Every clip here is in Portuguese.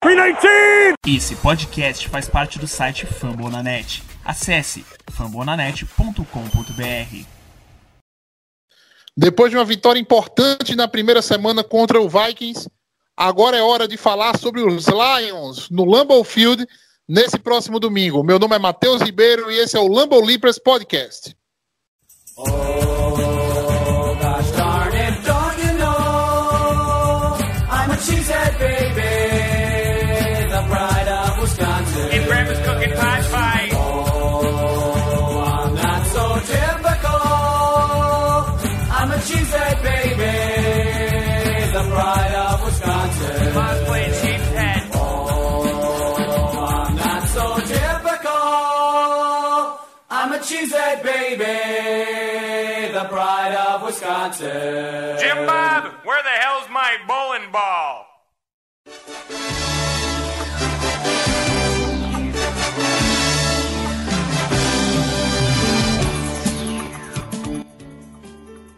319! Esse podcast faz parte do site Fambonanet. Acesse fambonanet.com.br. Depois de uma vitória importante na primeira semana contra o Vikings, agora é hora de falar sobre os Lions no Lambeau Field nesse próximo domingo. Meu nome é Matheus Ribeiro e esse é o Lambeau Leapers Podcast. And Jim Bob, where the hell's my bowling ball?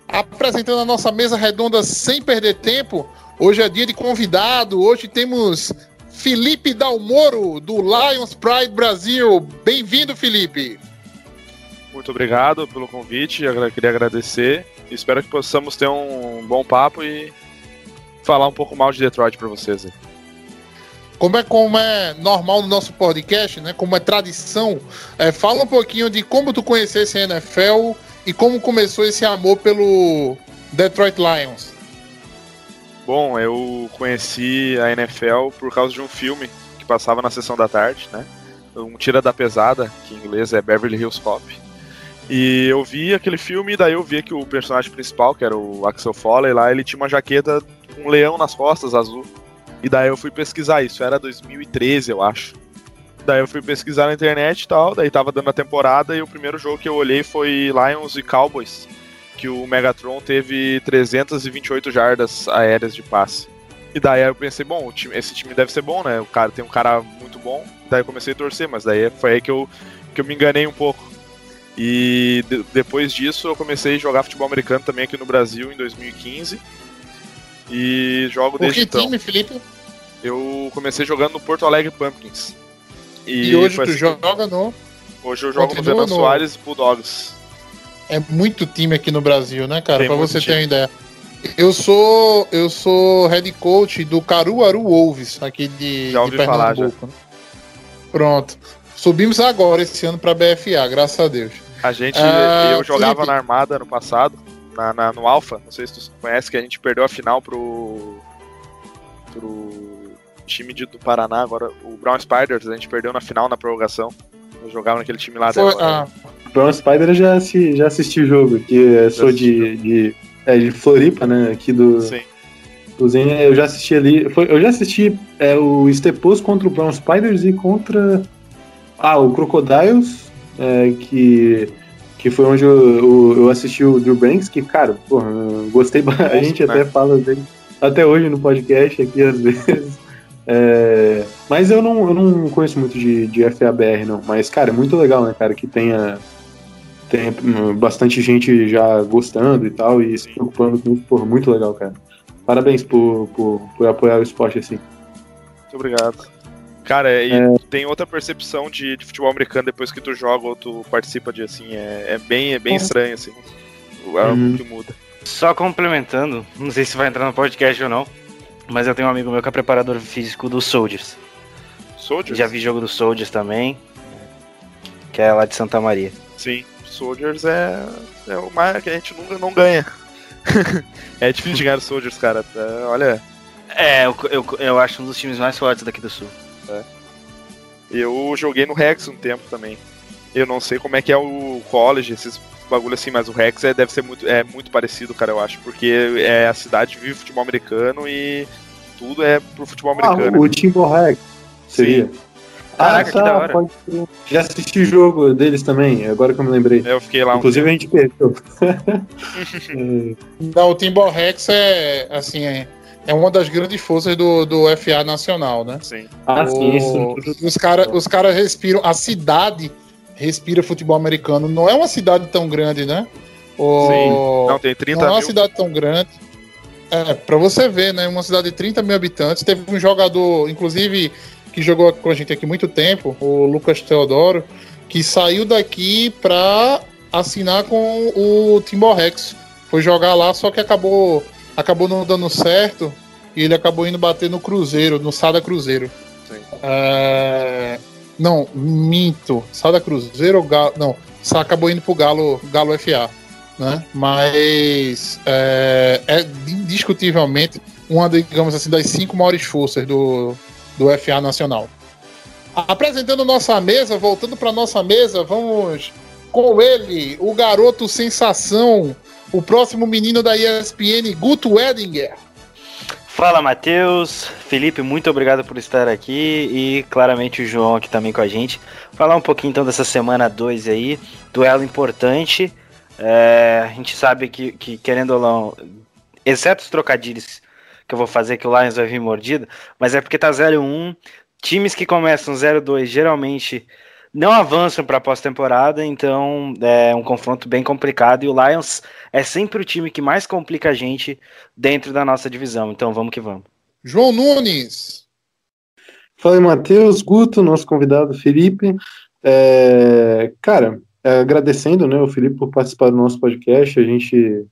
Apresentando a nossa mesa redonda sem perder tempo, hoje é dia de convidado. Hoje temos Felipe Dalmoro, do Lions Pride Brasil. Bem-vindo, Felipe. Muito obrigado pelo convite, eu queria agradecer. Espero que possamos ter um bom papo e falar um pouco mal de Detroit para vocês. aí. Como é, como é normal no nosso podcast, né? Como é tradição, é, fala um pouquinho de como tu conhecesse a NFL e como começou esse amor pelo Detroit Lions. Bom, eu conheci a NFL por causa de um filme que passava na sessão da tarde, né? Um Tira da Pesada, que em inglês é Beverly Hills Cop. E eu vi aquele filme daí eu vi que o personagem principal, que era o Axel Foley lá, ele tinha uma jaqueta com um leão nas costas, azul. E daí eu fui pesquisar isso, era 2013, eu acho. Daí eu fui pesquisar na internet e tal, daí tava dando a temporada e o primeiro jogo que eu olhei foi Lions e Cowboys, que o Megatron teve 328 jardas aéreas de passe. E daí eu pensei, bom, esse time deve ser bom, né? O cara tem um cara muito bom. Daí eu comecei a torcer, mas daí foi aí que eu, que eu me enganei um pouco. E de- depois disso eu comecei a jogar futebol americano também aqui no Brasil em 2015. E jogo Por desde que então. time, Felipe? Eu comecei jogando no Porto Alegre Pumpkins. E, hoje foi tu assim- joga no. Hoje eu jogo no Renan no- Soares e Bulldogs. É muito time aqui no Brasil, né, cara? Muito você ter time. uma ideia. Eu sou eu sou head coach do Caruaru Wolves aqui de, Já de ouvi falar, Pernambuco. né? Pronto. Subimos agora esse ano pra BFA, graças a Deus. A gente, Ah, eu jogava Felipe. na Armada no passado, na, na- no Alpha, não sei se tu conhece, que a gente perdeu a final pro. pro time de- do Paraná, agora o Brown Spiders, a gente perdeu na final na prorrogação. Eu jogava naquele time lá Foi, da. ah, Brown Spider eu já, assi, já assisti o jogo, que eu sou de, de, é, de Floripa, né? Aqui do, Sim, do Zen, eu já assisti ali. Foi, eu já assisti é, o Stepos contra o Brown Spiders e contra. Ah, o Crocodiles, é, que, que foi onde eu, eu, eu assisti o Drew Banks, que, cara, porra, gostei ba- A gente né? até fala dele até hoje no podcast aqui às vezes. É, mas eu não, eu não conheço muito de, de FABR, não. Mas, cara, é muito legal, né, cara, que tenha, tenha hum, bastante gente já gostando e tal, e se preocupando com isso, porra, muito legal, cara. Parabéns por, por, por apoiar o esporte assim. muito obrigado. Cara, e tu tem outra percepção de, de futebol americano depois que tu joga ou tu participa de assim, é, é bem, é bem estranho, assim. É algo Uhum. que muda. Só complementando, não sei se vai entrar no podcast ou não, mas eu tenho um amigo meu que é preparador físico do Soldiers. Soldiers? Já vi jogo do Soldiers também, que é lá de Santa Maria. Sim, Soldiers é, é o mais que a gente nunca não ganha. é difícil de ganhar os Soldiers, cara. É, olha, É, eu, eu, eu acho um dos times mais fortes daqui do Sul. Eu joguei no Rex um tempo também. Eu não sei como é que é o college, esses bagulho assim, mas o Rex é, deve ser muito, é muito parecido, cara, eu acho. Porque é a cidade vive futebol americano e tudo é pro futebol Ah, americano. o Timberhack seria. Caraca, que da hora. pode ser. Já assisti o jogo deles também, agora que eu me lembrei. Eu fiquei lá um Inclusive a gente perdeu. É, Não, o Timbal Rex é assim, é, é uma das grandes forças do, do FA nacional, né? Sim. ah, sim, isso. os caras os cara respiram, a cidade respira futebol americano. Não é uma cidade tão grande, né? O- Sim. Não, tem 30 não é uma mil. cidade tão grande. É, pra você ver, né? Uma cidade de 30 mil habitantes. Teve um jogador, inclusive, que jogou com a gente aqui muito tempo, o Lucas Teodoro, que saiu daqui pra assinar com o Timborrex. Foi jogar lá, só que acabou, acabou não dando certo. E ele acabou indo bater no Cruzeiro, no Sada Cruzeiro. É, Não, minto. Sada Cruzeiro ou Galo. Não, só acabou indo pro Galo, Galo FA. Né? Mas é, é indiscutivelmente uma, digamos assim, das cinco maiores forças do, do FA Nacional. Apresentando nossa mesa, voltando para nossa mesa, vamos com ele, o garoto sensação, o próximo menino da ESPN, Guto Edinger. Fala, Matheus. Felipe, muito obrigado por estar aqui. E claramente o João aqui também com a gente. Falar um pouquinho então dessa semana 2 aí. Duelo importante. É, a gente sabe que, que, querendo ou não, exceto os trocadilhos que eu vou fazer, que o Lions vai vir mordido, mas é porque tá 0-1. Times que começam 0-2 geralmente não avançam para a pós-temporada, então é um confronto bem complicado. E o Lions é sempre o time que mais complica a gente dentro da nossa divisão. Então vamos que vamos. João Nunes. Fala aí, Matheus, Guto, nosso convidado Felipe. É, cara, é, agradecendo né, o Felipe por participar do nosso podcast. A gente,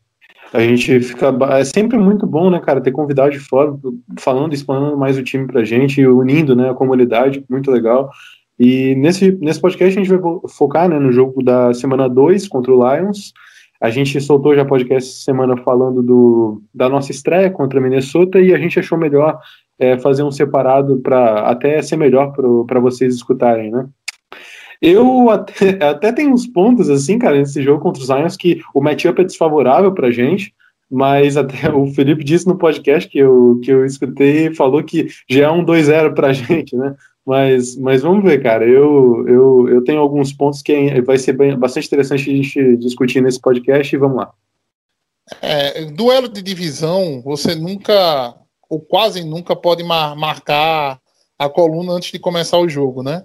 a gente fica. É sempre muito bom, né, cara, ter convidado de fora, falando, explanando mais o time pra gente, unindo né, a comunidade, muito legal. E nesse, nesse podcast a gente vai focar né, no jogo da semana 2 contra o Lions. A gente soltou já podcast semana falando do, da nossa estreia contra a Minnesota e a gente achou melhor é, fazer um separado para até ser melhor para vocês escutarem, né? Eu até, até tenho uns pontos, assim, cara, nesse jogo contra os Lions que o matchup é desfavorável pra gente, mas até o Felipe disse no podcast que eu, que eu escutei falou que já é um 2-0 pra gente, né? Mas, mas vamos ver, cara. Eu, eu, eu tenho alguns pontos que vai ser bem, bastante interessante a gente discutir nesse podcast e vamos lá. É, duelo de divisão, você nunca, ou quase nunca, pode mar marcar a coluna antes de começar o jogo, né?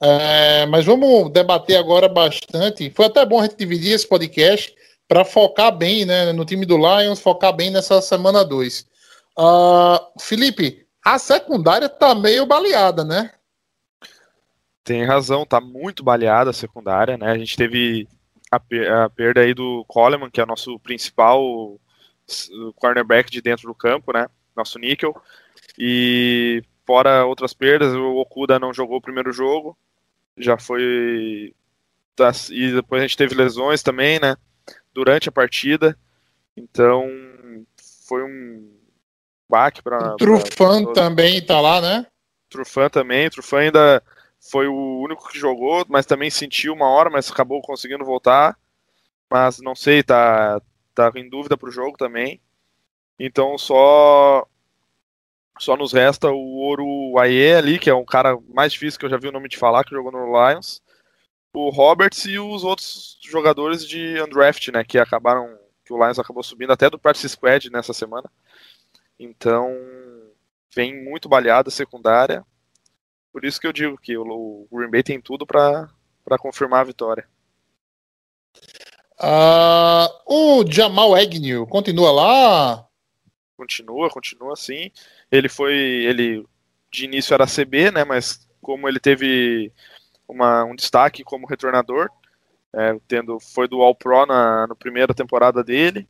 É, mas vamos debater agora bastante. Foi até bom a gente dividir esse podcast para focar bem né, no time do Lions, focar bem nessa semana 2. Uh, ah, Felipe, a secundária tá meio baleada, né? Tem razão, tá muito baleada a secundária, né? A gente teve a, a perda aí do Coleman, que é o nosso principal cornerback de dentro do campo, né? Nosso níquel. E fora outras perdas, o Okuda não jogou o primeiro jogo, já foi. Tá, e depois a gente teve lesões também, né? Durante a partida. Então foi um baque para. Trufan também tá lá, né? Trufan também. Trufan ainda foi o único que jogou, mas também sentiu uma hora, mas acabou conseguindo voltar. Mas não sei, tá, tá em dúvida pro jogo também. Então só só nos resta o Ouro Aie ali, que é um cara mais difícil que eu já vi o nome de falar, que jogou no Lions. O Roberts e os outros jogadores de undraft, né, que acabaram que o Lions acabou subindo até do practice squad nessa semana. Então, vem muito baleada a secundária. Por isso que eu digo que o Green Bay tem tudo para confirmar a vitória. Uh, o Jamal Agnew continua lá? Continua, continua assim. Ele foi, ele de início era CB, né? Mas como ele teve uma, um destaque como retornador, é, tendo foi do All Pro na, na primeira temporada dele,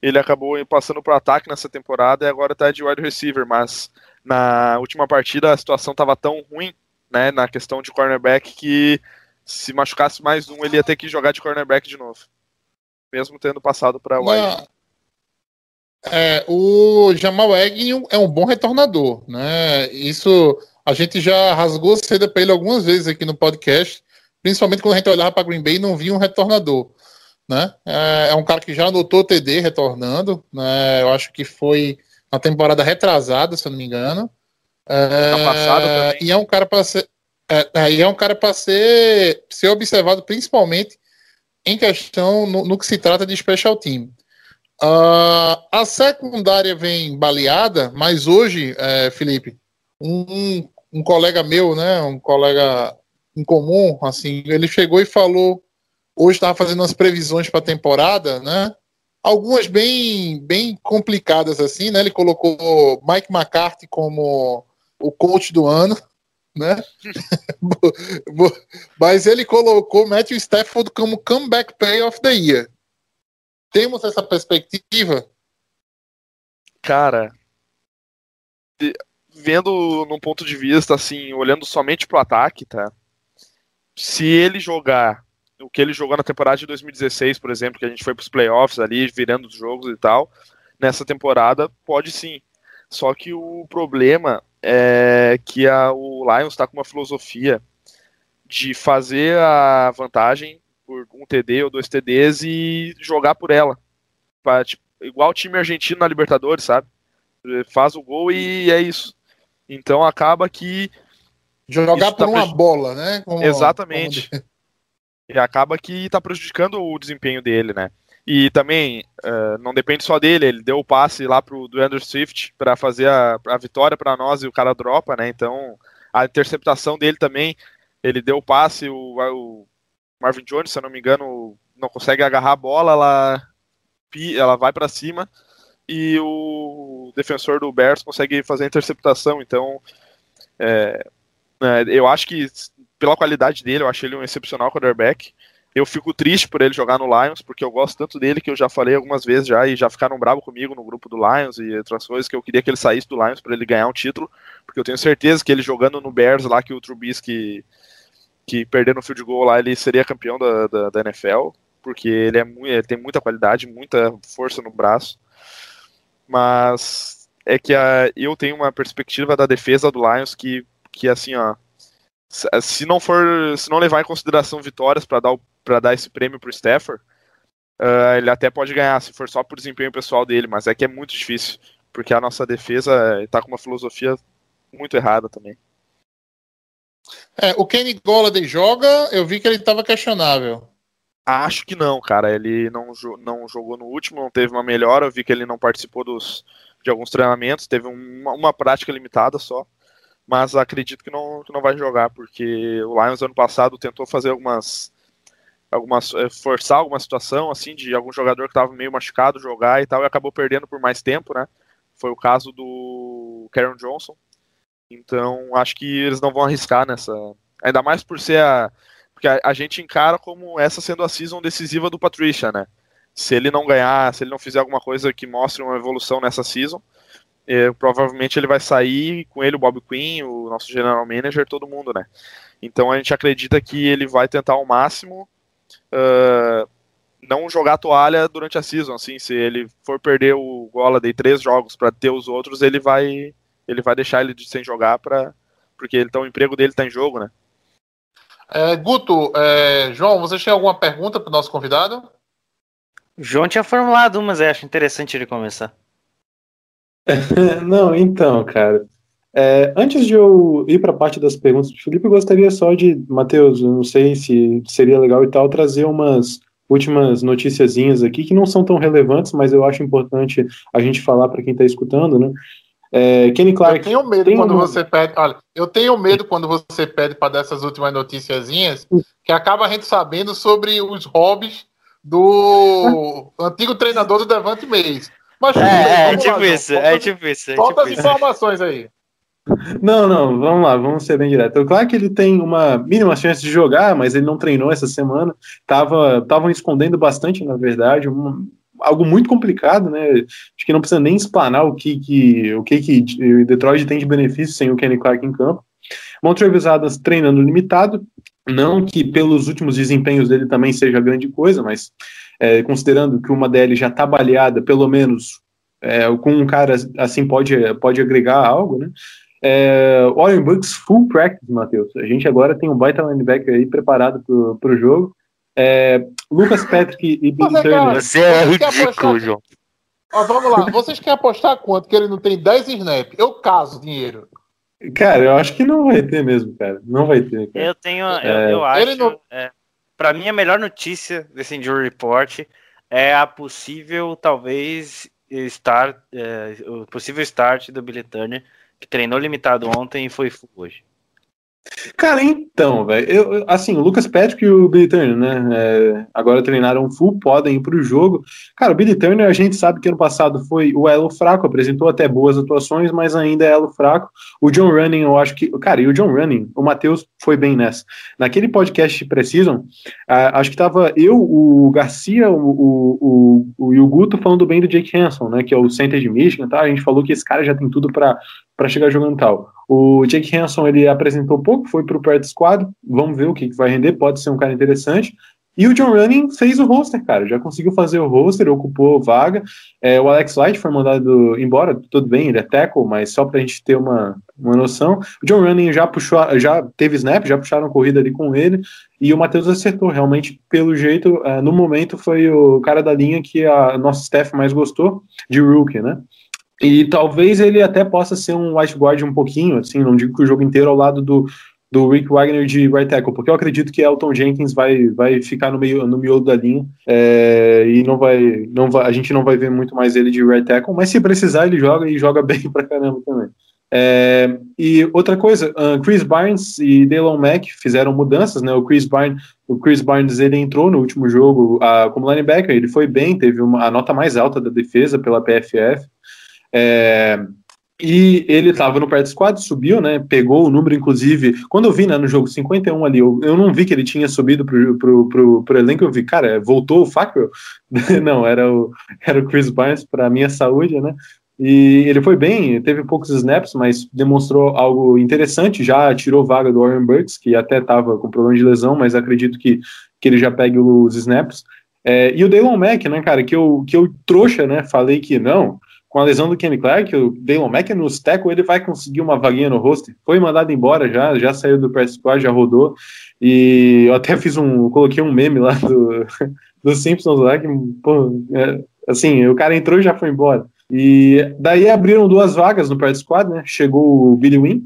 ele acabou passando para o ataque nessa temporada e agora está de wide receiver. Mas na última partida a situação estava tão ruim, né? Na questão de cornerback que se machucasse mais um ele ia ter que jogar de cornerback de novo, mesmo tendo passado para wide. É, o Jamal Agnew é um bom retornador, né? Isso a gente já rasgou cedo para ele algumas vezes aqui no podcast, principalmente quando a gente olhava para Green Bay e não via um retornador, né? É, é, um cara que já anotou TD retornando, né? Eu acho que foi na temporada retrasada, se eu não me engano. É, e é um cara para ser, é, é, e é um cara para ser, ser observado principalmente em questão no, no que se trata de special team. Uh, a secundária vem baleada, mas hoje, é, Felipe, um, um colega meu, né, um colega em comum, assim, ele chegou e falou, hoje estava fazendo as previsões para a temporada, né, algumas bem, bem complicadas assim, né? Ele colocou Mike McCarthy como o coach do ano, né? Mas ele colocou Matthew Stafford como comeback play of the year. Temos essa perspectiva? Cara, vendo num ponto de vista assim, olhando somente pro ataque, tá? Se ele jogar o que ele jogou na temporada de 2016, por exemplo, que a gente foi pros playoffs ali, virando os jogos e tal, nessa temporada, pode sim. Só que o problema é que a, o Lions está com uma filosofia de fazer a vantagem por um TD ou dois TDs e jogar por ela. Pra, tipo, igual o time argentino na Libertadores, sabe? Faz o gol e é isso. Então acaba que. Jogar por tá uma bola, né? Como, Exatamente. Como... E acaba que tá prejudicando o desempenho dele, né? E também uh, não depende só dele, ele deu o passe lá pro do Andrew Swift para fazer a, a vitória para nós e o cara dropa, né? Então a interceptação dele também, ele deu o passe, o, o Marvin Jones, se eu não me engano, não consegue agarrar a bola, ela, ela vai para cima e o defensor do Bears consegue fazer a interceptação. Então, é, é, eu acho que pela qualidade dele, eu acho ele um excepcional quarterback. Eu fico triste por ele jogar no Lions, porque eu gosto tanto dele que eu já falei algumas vezes já e já ficaram bravo comigo no grupo do Lions e outras coisas que eu queria que ele saísse do Lions para ele ganhar um título, porque eu tenho certeza que ele jogando no Bears lá que o Trubisky que perder no field goal lá ele seria campeão da, da, da NFL, porque ele, é, ele tem muita qualidade, muita força no braço mas é que a, eu tenho uma perspectiva da defesa do Lions que, que assim, ó, se não for, se não levar em consideração vitórias para dar para dar esse prêmio pro Stafford, uh, ele até pode ganhar se for só por desempenho pessoal dele, mas é que é muito difícil, porque a nossa defesa está com uma filosofia muito errada também. É, o Kenny Golladay joga, eu vi que ele estava questionável. Acho que não, cara. Ele não, não jogou no último, não teve uma melhora. Eu vi que ele não participou dos, de alguns treinamentos, teve uma, uma prática limitada só. Mas acredito que não, que não vai jogar, porque o Lions ano passado tentou fazer algumas. algumas eh, forçar alguma situação, assim, de algum jogador que estava meio machucado jogar e tal, e acabou perdendo por mais tempo, né? Foi o caso do Karen Johnson. Então, acho que eles não vão arriscar nessa. Ainda mais por ser a porque a, a, gente encara como essa sendo a season decisiva do Patricia, né? Se ele não ganhar, se ele não fizer alguma coisa que mostre uma evolução nessa season, é, provavelmente ele vai sair com ele o Bob Quinn, o nosso general manager, todo mundo, né? Então a gente acredita que ele vai tentar ao máximo uh, não jogar toalha durante a season, assim, se ele for perder o Gola de três jogos para ter os outros, ele vai ele vai deixar ele de sem jogar para porque então o emprego dele está em jogo, né? É, Guto, é, João, você tem alguma pergunta para o nosso convidado? João tinha formulado mas acho interessante ele começar. Não, então, cara. É, antes de eu ir para a parte das perguntas do Felipe, eu gostaria só de, Matheus, eu não sei se seria legal e tal, trazer umas últimas noticiazinhas aqui que não são tão relevantes, mas eu acho importante a gente falar para quem está escutando, né? É, Kenny Clark. Eu tenho medo quando você pede. Olha, eu tenho medo quando você pede para dessas últimas noticiazinhas, que acaba a gente sabendo sobre os hobbies do antigo treinador do Devante Meis. Mas, é, é, tipo isso, é tipo isso. É Falta tipo as informações aí. Não, não, vamos lá, vamos ser bem direto. Claro que ele tem uma mínima chance de jogar, mas ele não treinou essa semana. Estavam escondendo bastante, na verdade. Um, algo muito complicado, né? Acho que não precisa nem explanar o que, que o que, que Detroit tem de benefício sem o Kenny Clark em campo. Montrevis Adams treinando limitado, não que pelos últimos desempenhos dele também seja grande coisa, mas é, considerando que uma DL já está baleada, pelo menos é, com um cara assim pode, pode agregar algo, né? É, Warren Bucks full practice, Matheus. A gente agora tem um baita linebacker aí preparado para o jogo. É, Lucas Patrick e Billy Turner. Você é ridículo, João. Ó, vamos lá, vocês querem apostar quanto? Que ele não tem 10 snap? Eu caso dinheiro. Cara, eu acho que não vai ter mesmo, cara. Não vai ter. Cara. Eu tenho, eu, é, eu acho. Não... É, pra mim, a melhor notícia desse Injury Report é a possível, talvez, start, é, o possível start do Billy Turner, que treinou limitado ontem e foi full hoje. Cara, então, velho, assim, o Lucas Patrick e o Billy Turner, né, é, agora treinaram full, podem ir pro jogo. Cara, o Billy Turner, a gente sabe que ano passado foi o elo fraco, apresentou até boas atuações, mas ainda é elo fraco. O John Running, eu acho que, cara, e o John Running, o Matheus foi bem nessa. Naquele podcast Precisam, acho que tava eu, o Garcia, o, o, o, o Guto falando bem do Jake Hanson, né, que é o center de Michigan, tá? A gente falou que esse cara já tem tudo para chegar jogando tal. O Jake Hanson ele apresentou pouco, foi para o Practice Squad, vamos ver o que, que vai render, pode ser um cara interessante. E o John Running fez o roster, cara, já conseguiu fazer o roster, ocupou vaga. É, o Alex Light foi mandado embora, tudo bem, ele é tackle, mas só para a gente ter uma, uma noção. O John Running já puxou, já teve snap, já puxaram corrida ali com ele, e o Matheus acertou, realmente, pelo jeito, é, no momento foi o cara da linha que a nossa staff mais gostou, de rookie, né? E talvez ele até possa ser um white guard um pouquinho, assim, não digo que o jogo inteiro ao lado do, do Rick Wagner de right tackle, porque eu acredito que Elton Jenkins vai, vai ficar no meio no miolo da linha é, e não vai, não vai, a gente não vai ver muito mais ele de right tackle, mas se precisar ele joga e joga bem pra caramba também. É, e outra coisa, uh, Chris Barnes e Dalon Mack fizeram mudanças, né? O Chris Barnes, o Chris Barnes ele entrou no último jogo uh, como linebacker, ele foi bem, teve uma, a nota mais alta da defesa pela PFF. É, e ele estava no practice squad, subiu, né? Pegou o número, inclusive. Quando eu vi né, no jogo 51 ali, eu, eu não vi que ele tinha subido pro, pro elenco, eu vi, cara, voltou o Fackrell? não, era o, era o Chris Barnes para minha saúde, né? E ele foi bem, teve poucos snaps, mas demonstrou algo interessante. Já tirou vaga do Warren Burks, que até estava com problema de lesão, mas acredito que, que ele já pegue os snaps. É, e o Daylon Mack, né, cara, que eu, que eu trouxa, né? Falei que não, com a lesão do Kenny Clark, o Damon Mack no tackle, ele vai conseguir uma vaguinha no roster. Foi mandado embora já, já saiu do press squad, já rodou. E eu até fiz um, coloquei um meme lá do, do Simpsons lá, que, pô, é, assim, o cara entrou e já foi embora. E daí abriram duas vagas no press squad, né? Chegou o Billy Wynn,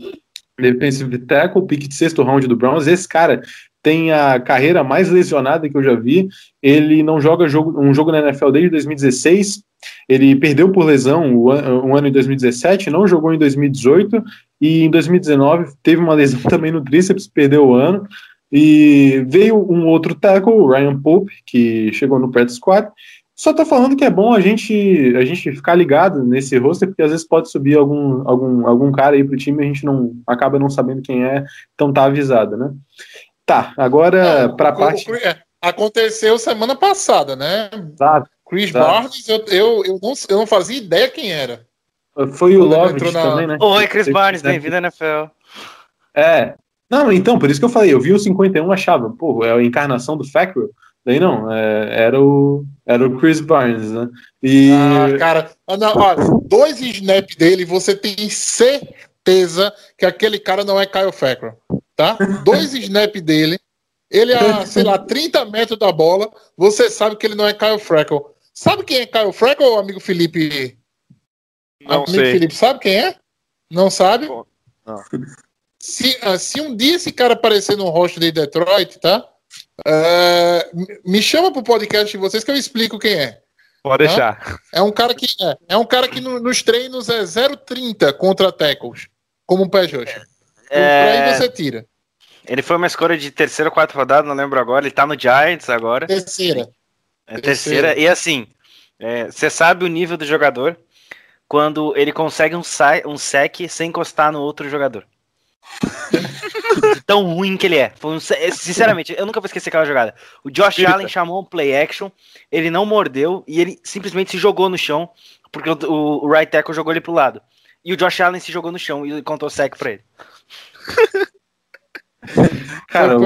defensive tackle, pick de sexto round do Browns. Esse cara tem a carreira mais lesionada que eu já vi. Ele não joga jogo, um jogo na NFL desde 2016 ele perdeu por lesão um ano em 2017, não jogou em 2018 e em 2019 teve uma lesão também no tríceps, perdeu o ano. E veio um outro tackle, o Ryan Pope, que chegou no practice squad. Só tô falando que é bom a gente a gente ficar ligado nesse roster, porque às vezes pode subir algum, algum, algum cara aí pro time e a gente não acaba não sabendo quem é, então tá avisado, né? Tá, agora é, para parte. É, aconteceu semana passada, né? Exato. Chris tá. Barnes, eu, eu, eu, não, eu não fazia ideia quem era. Foi o Lovett na... também, né? Oi, Chris Barnes, bem-vindo à NFL. É. Não, então, por isso que eu falei, eu vi o 51, achava, pô, é a encarnação do Fackrell. Daí não, é, era, o, era o Chris Barnes, né? E... Ah, cara, ah, não, olha, dois snaps dele, você tem certeza que aquele cara não é Kyle Fackrell, tá? Dois snaps dele, ele a, sei lá, 30 metros da bola, você sabe que ele não é Kyle Fackrell. Sabe quem é Kyle Freckle, amigo Felipe? Não amigo sei. Felipe, sabe quem é? Não sabe? Não. Se, uh, se um dia esse cara aparecer no rosto de Detroit, tá? Uh, me chama pro podcast de vocês que eu explico quem é. Pode tá? deixar. É um cara que, é, é um cara que no, nos treinos é 0,30 contra tackles, como um pé rusher. É... Aí você tira. Ele foi uma escolha de terceira ou quarta rodada, não lembro agora. Ele tá no Giants agora. Terceira. É terceira. E assim, você é, sabe o nível do jogador quando ele consegue um, um sec sem encostar no outro jogador. Tão ruim que ele é. Um, sinceramente, eu nunca vou esquecer aquela jogada. O Josh. Allen chamou um play action, ele não mordeu e ele simplesmente se jogou no chão, porque o, o, o right tackle jogou ele pro lado. E o Josh Allen se jogou no chão e contou sec pra ele. Cara,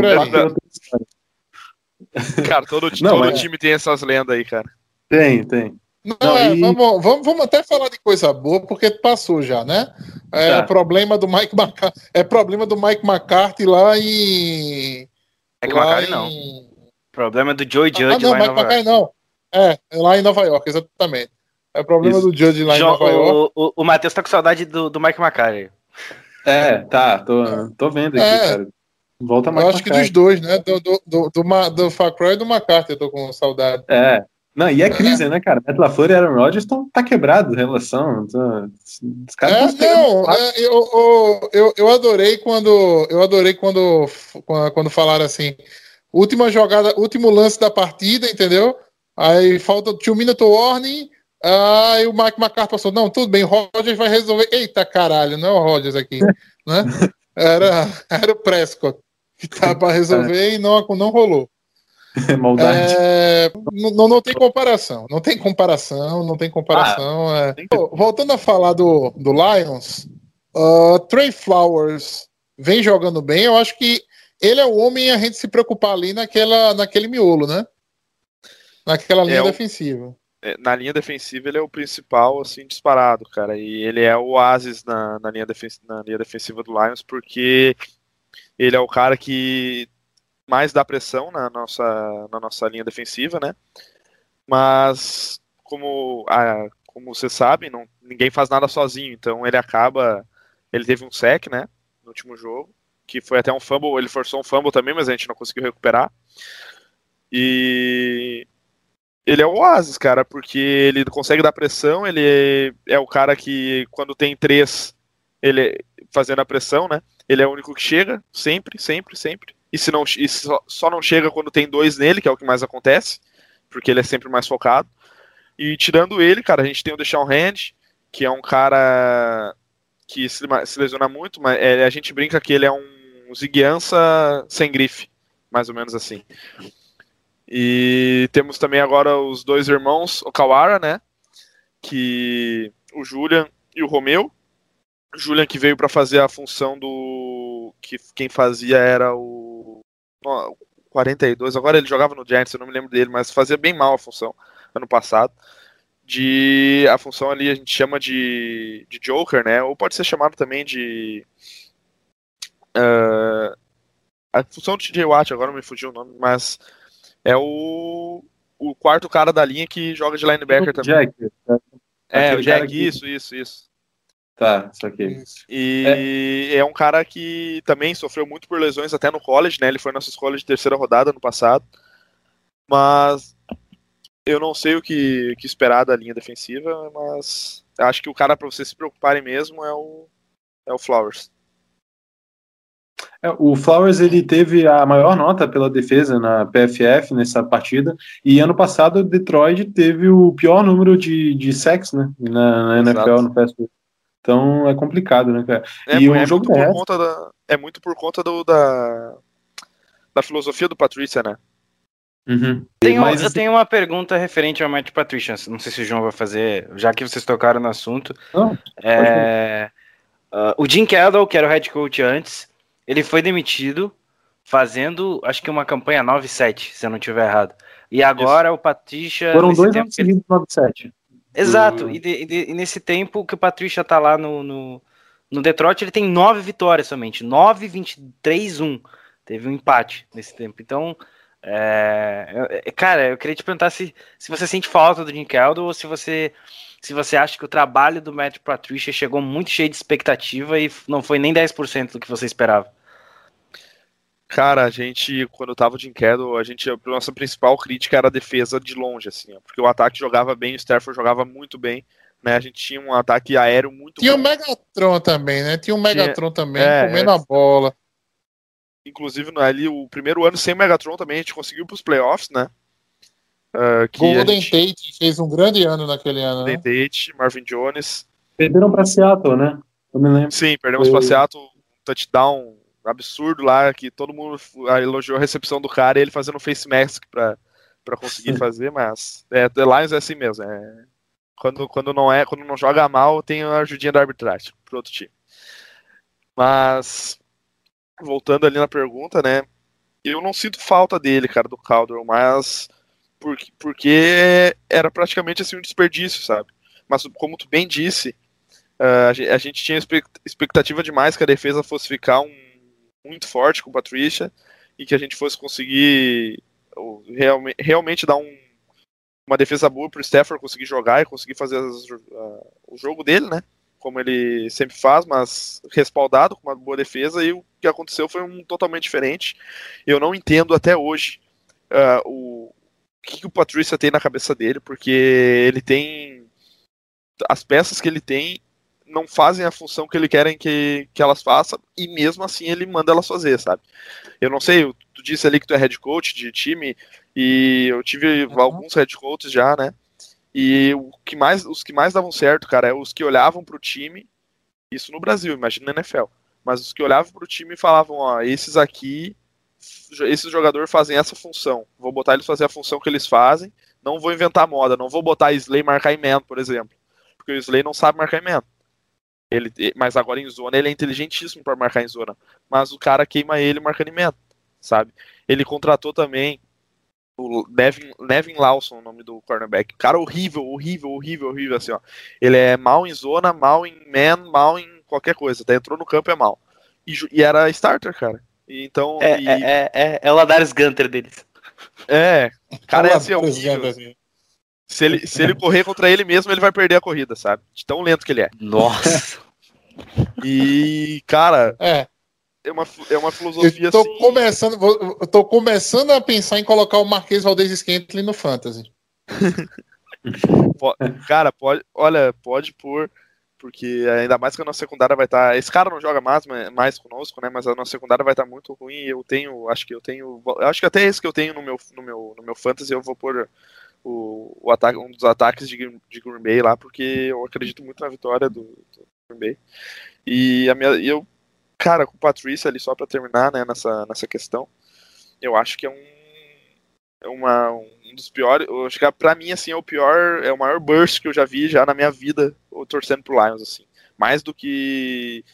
Cara, todo, não, todo é... time tem essas lendas aí, cara. Tem, tem. Não, não é, e... vamos, vamos, vamos, até falar de coisa boa, porque passou já, né? É tá. problema do Mike McCarthy. É problema do Mike McCarthy lá em. Mike lá McCarthy em... não. Problema do Joe Judge ah, não, lá Mike McCarthy não. É, é, lá em Nova York, exatamente. É problema Isso. do Judge lá em Nova York. O, o, o Matheus tá com saudade do, do Mike McCarthy. É, tá, tô, tô vendo aqui, é. cara. Volta mais. Eu acho que dos dois, né? Do, do, do, do, do Facroy e do McCarthy, eu tô com saudade. É. Não, e é crise, né, cara? Matt LaFleur e Aaron Rodgers estão tá quebrado a relação. Então, os caras é, não, é, eu, eu, eu, eu adorei quando eu adorei quando, quando falaram assim, última jogada, último lance da partida, entendeu? Aí falta two minute warning, aí o Mike McCarthy passou, não, tudo bem, Rodgers vai resolver. Eita caralho, não é o Rodgers aqui, né? Era, era o Prescott que tava para resolver é. e não, não rolou. Maldade. É, não, não tem comparação. Não tem comparação, não tem comparação. Ah, é. Voltando a falar do, do Lions, uh, Trey Flowers vem jogando bem. Eu acho que ele é o homem a gente se preocupar ali naquela, naquele miolo, né? Naquela linha é defensiva. É, na linha defensiva ele é o principal, assim, disparado, cara. E ele é o oásis na, na, linha, defen na linha defensiva do Lions, porque ele é o cara que mais dá pressão na nossa, na nossa linha defensiva, né? Mas, como, ah, como você sabe, não, ninguém faz nada sozinho, então ele acaba. Ele teve um sec, né? No último jogo, que foi até um fumble, ele forçou um fumble também, mas a gente não conseguiu recuperar. E ele é o oásis, cara, porque ele consegue dar pressão, ele é o cara que, quando tem três, ele fazendo a pressão, né? Ele é o único que chega, sempre, sempre, sempre e se não e só, só não chega quando tem dois nele, que é o que mais acontece, porque ele é sempre mais focado. E tirando ele, cara, a gente tem o Deshaun Hand, que é um cara que se, se lesiona muito, mas é, a gente brinca que ele é um ziguiança sem grife, mais ou menos assim. E temos também agora os dois irmãos, o Kawara, né? Que o Julian e o Romeu. O Julian que veio para fazer a função do que quem fazia era o 42, agora ele jogava no Giants, eu não me lembro dele, mas fazia bem mal a função ano passado. De a função ali a gente chama de, de Joker, né? Ou pode ser chamado também de uh, a função de TJ Watt, agora me fugiu o nome, mas é o, o quarto cara da linha que joga de linebacker o também. Jack. É, o Jack, isso, isso, isso. Tá, isso aqui. E é. é. um cara que também sofreu muito por lesões até no college, né? Ele foi nossa escola de terceira rodada no passado. Mas eu não sei o que, que esperar da linha defensiva, mas acho que o cara para vocês se preocuparem mesmo é o, é o Flowers. É, o Flowers ele teve a maior nota pela defesa na PFF nessa partida e ano passado o Detroit teve o pior número de, de sacks né, na, na NFL no fast então é complicado, né, cara? É, e é, jogo muito é... por conta da, é muito por conta do, da, da filosofia do Patrícia, né? Uhum. Tenho, Mas... Eu tenho uma pergunta referente ao Matt Patricia. Não sei se o João vai fazer, já que vocês tocaram no assunto. Não, é, uh, o Jim Kendall, que era o head coach antes, ele foi demitido fazendo, acho que uma campanha 9-7, se eu não estiver errado. E agora Isso. o Patricia. Foram dois anos seguidos 9-7. Exato, e, de, de, e, nesse tempo que o Patrícia tá lá no, no, no, Detroit, ele tem nove vitórias somente, 9, 23, 1. Teve um empate nesse tempo. Então, é, cara, eu queria te perguntar se, se você sente falta do Jim Caldo ou se você, se você acha que o trabalho do Matt Patricia chegou muito cheio de expectativa e não foi nem 10% do que você esperava. Cara, a gente, quando tava de Inquedo, a gente, a nossa principal crítica era a defesa de longe, assim, ó, porque o ataque jogava bem, o Stafford jogava muito bem, né? A gente tinha um ataque aéreo muito Tinha o um Megatron também, né? Tinha um Megatron tinha, também, é, comendo é, a bola. Inclusive, ali, o primeiro ano sem Megatron também, a gente conseguiu pros playoffs, né? Uh, Golden gente... Tate fez um grande ano naquele ano, Golden né? Tate, Marvin Jones. Perderam pra Seattle, né? Eu me lembro. Sim, perdemos Foi... pra Seattle, um touchdown absurdo lá, que todo mundo elogiou a recepção do cara e ele fazendo face mask pra, pra conseguir fazer, mas é, The Lions é assim mesmo. É, quando, quando, não é, quando não joga mal, tem a ajudinha da arbitragem pro outro time. Mas, voltando ali na pergunta, né? Eu não sinto falta dele, cara, do Caldwell, mas porque, porque era praticamente assim um desperdício, sabe? Mas como tu bem disse, uh, a gente tinha expectativa demais que a defesa fosse ficar um muito forte com o Patrícia e que a gente fosse conseguir realmente, realmente dar um, uma defesa boa para o Stafford conseguir jogar e conseguir fazer as, uh, o jogo dele, né? Como ele sempre faz, mas respaldado com uma boa defesa. E o que aconteceu foi um totalmente diferente. Eu não entendo até hoje uh, o, que, que o Patrícia tem na cabeça dele, porque ele tem. As peças que ele tem não fazem a função que ele querem que, que elas façam, e mesmo assim ele manda elas fazer, sabe? Eu não sei, tu disse ali que tu é head coach de time, e eu tive uhum. alguns head coaches já, né? E o que mais, os que mais davam certo, cara, é os que olhavam pro time, isso no Brasil, imagina na NFL, mas os que olhavam pro time e falavam, ó, esses aqui, esses jogadores fazem essa função, vou botar eles fazer a função que eles fazem, não vou inventar moda, não vou botar Slay marcar em man, por exemplo, porque o Slay não sabe marcar em man. Ele, mas agora em zona ele é inteligentíssimo para marcar em zona. Mas o cara queima ele marcando em meta, sabe? Ele contratou também o Nevin, Nevin Lawson, o nome do cornerback. Cara horrível, horrível, horrível, horrível, assim, ó. Ele é mal em zona, mal em man, mal em qualquer coisa. Até entrou no campo é mal. E, e era starter, cara. E, então. É, e... é, é, é, é o Ladarius Gunter deles. É, cara é assim, horrível. Assim. Se ele, se ele correr contra ele mesmo, ele vai perder a corrida, sabe? De tão lento que ele é. Nossa. E, cara, é. É uma, é uma filosofia eu tô assim. Começando, eu tô começando a pensar em colocar o Marquês Valdez Scantling no Fantasy. cara, pode, olha, pode pôr, porque ainda mais que a nossa secundária vai estar. Tá, esse cara não joga mais, mais conosco, né? Mas a nossa secundária vai estar tá muito ruim. Eu tenho, acho que eu tenho, acho que até esse que eu tenho no meu, no meu, no meu fantasy eu vou pôr o, o ataque, um dos ataques de, de Green Bay lá, porque eu acredito muito na vitória do, do Green Bay. E a minha, eu, cara, com o Patrícia ali, só para terminar, né, nessa, nessa questão, eu acho que é um, uma, um dos piores, eu acho que pra mim, assim, é o pior, é o maior burst que eu já vi já na minha vida, torcendo pro Lions, assim. Mais do que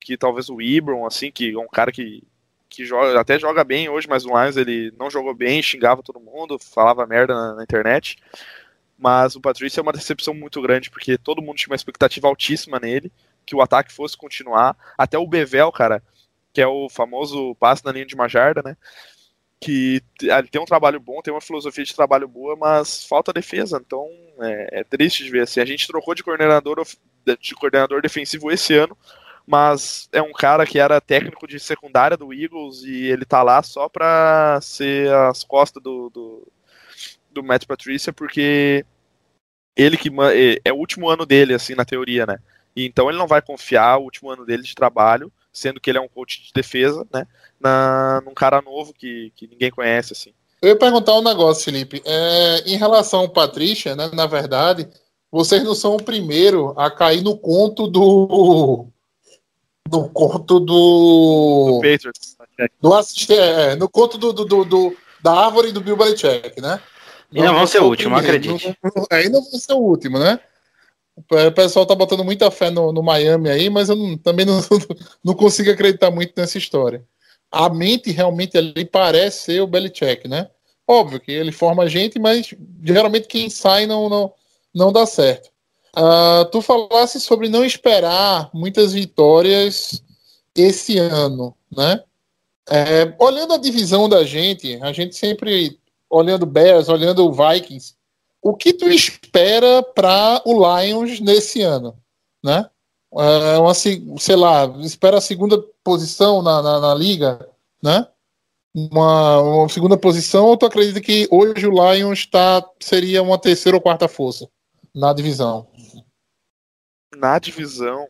que talvez o Ibron, assim, que é um cara que que joga, até joga bem hoje, mas o Lions ele não jogou bem, xingava todo mundo, falava merda na, na internet. Mas o Patrício é uma decepção muito grande, porque todo mundo tinha uma expectativa altíssima nele, que o ataque fosse continuar. Até o Bevel, cara, que é o famoso passe na linha de uma jarda, né? Que ele tem um trabalho bom, tem uma filosofia de trabalho boa, mas falta defesa. Então é, é triste de ver assim. A gente trocou de coordenador, de coordenador defensivo esse ano mas é um cara que era técnico de secundária do Eagles e ele tá lá só pra ser as costas do, do, do Matt Patricia, porque ele que é, é o último ano dele, assim, na teoria, né? Então ele não vai confiar o último ano dele de trabalho, sendo que ele é um coach de defesa, né? Na, num cara novo que, que ninguém conhece, assim. Eu ia perguntar um negócio, Felipe. É, em relação ao Patrícia, né, na verdade, vocês não são o primeiro a cair no conto do no conto do. Do Patriots. Do assistente, é, no conto do, do, do, da árvore do Bill Belichick, né? E não, não vão ser o último, acredite. Aí não vão ser o último, né? O pessoal tá botando muita fé no, no Miami aí, mas eu não, também não, não consigo acreditar muito nessa história. A mente realmente ali parece ser o Belichick, né? Óbvio que ele forma gente, mas geralmente quem sai não, não, não dá certo. Uh, tu falasse sobre não esperar muitas vitórias esse ano, né? É, olhando a divisão da gente, a gente sempre olhando Bears, olhando o Vikings, o que tu espera para o Lions nesse ano, né? É uma, sei lá, espera a segunda posição na, na, na liga, né? Uma, uma, segunda posição, ou tu acredita que hoje o Lions tá, seria uma terceira ou quarta força na divisão? na divisão,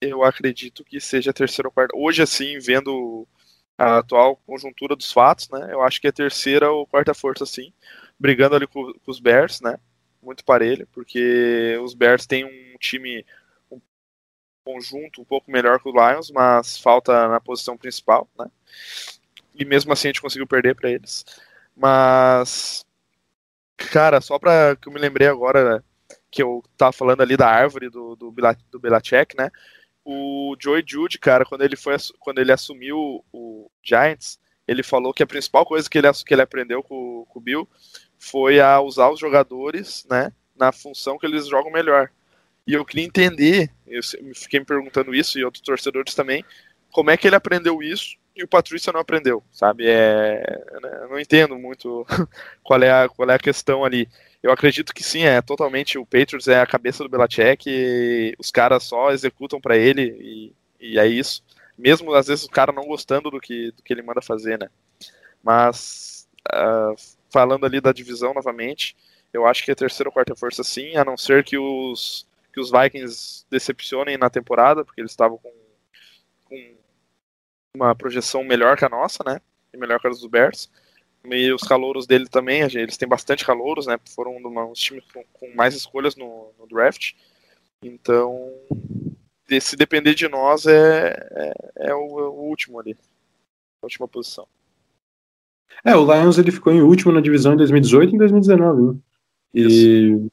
eu acredito que seja terceira ou quarta. Hoje, assim, vendo a atual conjuntura dos fatos, né? Eu acho que é terceira ou quarta força, sim. Brigando ali com, com, os Bears, né? Muito parelho, porque os Bears têm um time, um conjunto um pouco melhor que o Lions, mas falta na posição principal, né? E mesmo assim a gente conseguiu perder para eles. Mas, cara, só pra que eu me lembrei agora, que eu tava falando ali da árvore do, do, do Belacek, né? O Joey Jude, cara, quando ele foi quando ele assumiu o Giants, ele falou que a principal coisa que ele, que ele aprendeu com, com o Bill foi a usar os jogadores, né, na função que eles jogam melhor. E eu queria entender, eu fiquei me perguntando isso e outros torcedores também, como é que ele aprendeu isso e o Patrícia não aprendeu, sabe? É, né, não entendo muito qual é a, qual é a questão ali. Eu acredito que sim, é totalmente o Patriots é a cabeça do Belichick os caras só executam para ele e, e, é isso. Mesmo às vezes o cara não gostando do que, do que ele manda fazer, né? Mas uh, falando ali da divisão novamente, eu acho que é terceira ou quarta força sim, a não ser que os, que os Vikings decepcionem na temporada, porque eles estavam com, com uma projeção melhor que a nossa, né? E melhor que a dos Bears. E os calouros dele também, eles têm bastante calouros, né? Foram um dos times com, mais escolhas no, no, draft. Então, se depender de nós, é, é, é o, é o, último ali. A última posição. É, o Lions ele ficou em último na divisão em 2018 e em 2019, né? E. Isso.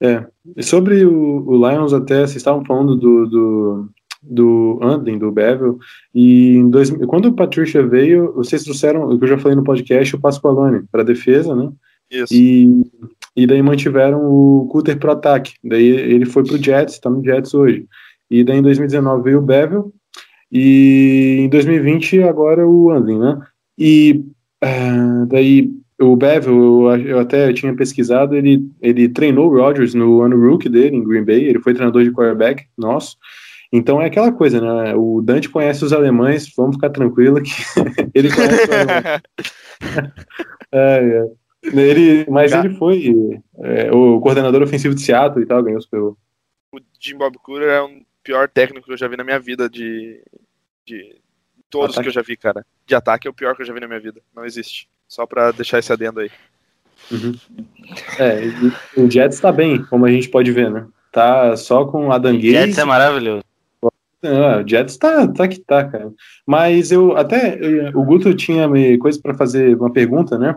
É. E sobre o, o Lions, até vocês estavam falando do, do, do do Bevel, e em dois, quando o Patricia veio, vocês trouxeram, o que eu já falei no podcast, o Pasqualone para defesa, né? Isso. E, e daí mantiveram o Cutter pro ataque. Daí ele foi pro Jets, tá no Jets hoje. E daí em 2019 veio o Bevel, e em 2020 agora o Andlin, né? E uh, daí o Bevel, eu, eu, até tinha pesquisado, ele, ele treinou o Rodgers no ano rookie dele, em Green Bay, ele foi treinador de quarterback nosso, então é aquela coisa, né? O Dante conhece os alemães, vamos ficar tranquilo que ele conhece os alemães. é, é. Ele, mas ele foi é, o coordenador ofensivo de Seattle e tal, ganhou o Super Bowl. O Jim Bob Cooler é o pior técnico que eu já vi na minha vida de, de todos ataque. que eu já vi, cara. De ataque é o pior que eu já vi na minha vida. Não existe. Só pra deixar esse adendo aí. Uhum. É, o Jets tá bem, como a gente pode ver, né? Tá só com a Gaze. Jets é maravilhoso. Ah, o Jets tá, tá que tá, cara. Mas eu até. O Guto tinha coisa para fazer uma pergunta, né?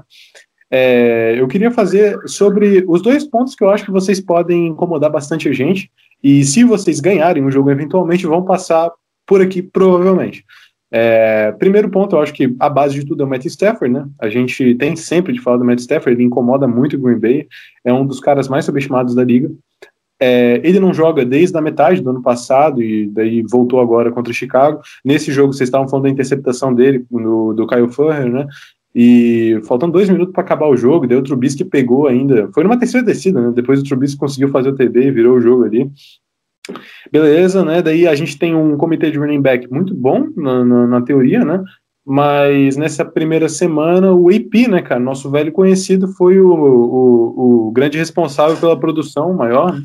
É, eu queria fazer sobre os dois pontos que eu acho que vocês podem incomodar bastante a gente. E se vocês ganharem o jogo, eventualmente vão passar por aqui, provavelmente. É, primeiro ponto, eu acho que a base de tudo é o Matt Stafford, né? A gente tem sempre de falar do Matt Stafford, ele incomoda muito o Green Bay, é um dos caras mais subestimados da liga. É, ele não joga desde a metade do ano passado e daí voltou agora contra o Chicago. Nesse jogo, vocês estavam falando da interceptação dele, no, do Kyle Furrer, né? E faltando dois minutos para acabar o jogo, daí o Trubisky pegou ainda. Foi numa terceira descida, né? Depois o Trubisky conseguiu fazer o TD e virou o jogo ali. Beleza, né? Daí a gente tem um comitê de running back muito bom na, na, na teoria, né? Mas nessa primeira semana, o AP, né, cara, nosso velho conhecido, foi o, o, o grande responsável pela produção maior. Né?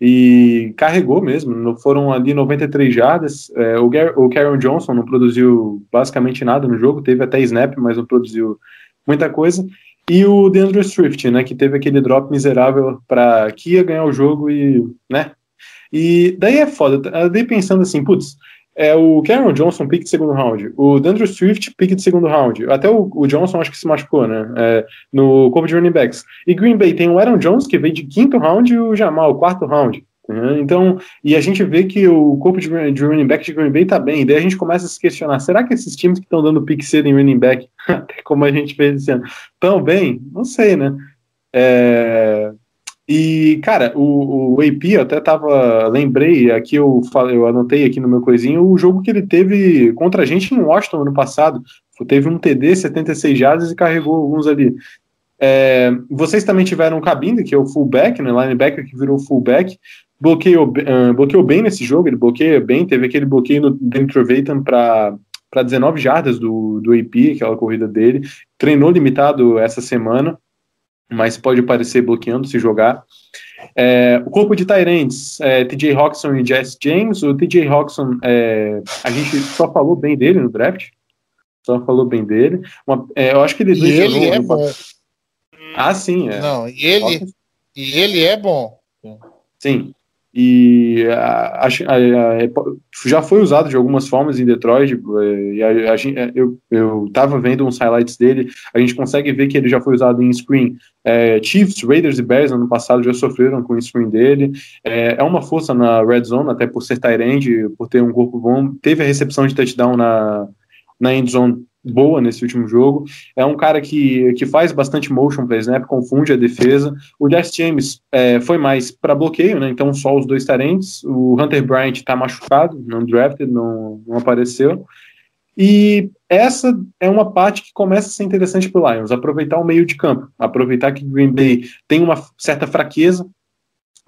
e carregou mesmo. Foram ali 93 jardas. É, o, o Karen Johnson não produziu basicamente nada no jogo, teve até snap, mas não produziu muita coisa. E o DeAndre Swift, né, que teve aquele drop miserável para que ia ganhar o jogo e, né? E daí é foda. Eu dei pensando assim, putz, é o Cameron Johnson, pick de segundo round. O Dandre Swift, pick de segundo round. Até o, o Johnson acho que se machucou, né? É, no corpo de running backs. E Green Bay tem o Aaron Jones, que veio de quinto round, e o Jamal, quarto round. Né? Então, e a gente vê que o corpo de, de running back de Green Bay tá bem. E daí a gente começa a se questionar: será que esses times que estão dando pick cedo em running back, como a gente fez esse ano, estão bem? Não sei, né? É, e, cara, o, o AP, eu até tava. Lembrei, aqui eu falei, eu anotei aqui no meu coisinho, o jogo que ele teve contra a gente em Washington ano passado. Teve um TD, 76 jardas e carregou alguns ali. É, vocês também tiveram o Cabinda, que é o fullback, né? Linebacker que virou fullback. Bloqueou, uh, bloqueou bem nesse jogo, ele bloqueia bem, teve aquele bloqueio no Dentro Veitan para para 19 jardas do, do AP, aquela corrida dele. Treinou limitado essa semana mas pode parecer bloqueando se jogar. É, o corpo de Tyrants, é, TJ Hawkinson e Jess James. O TJ Hawkinson, é, a gente só falou bem dele no draft. Só falou bem dele. Uma, é, eu acho que ele, e ele é bom. Ah, sim. É. Não, e ele, e ele é bom. Sim. E a, a, a, já foi usado de algumas formas em Detroit. Eh, e eh, eu, eu tava vendo uns highlights dele. A gente consegue ver que ele já foi usado em screen. É, Chiefs, Raiders e Bears no ano passado já sofreram com o screen dele. É, é uma força na red zone, até por ser tight end, por ter um corpo bom. Teve a recepção de touchdown na, na end zone boa nesse último jogo. É um cara que, que faz bastante motion play snap, confunde a defesa. O Jess James é, foi mais para bloqueio, né? Então só os dois tarentes. O Hunter Bryant está machucado, não drafted, não, não apareceu. E essa é uma parte que começa a ser interessante para o Lions, aproveitar o meio de campo, aproveitar que Green Bay tem uma certa fraqueza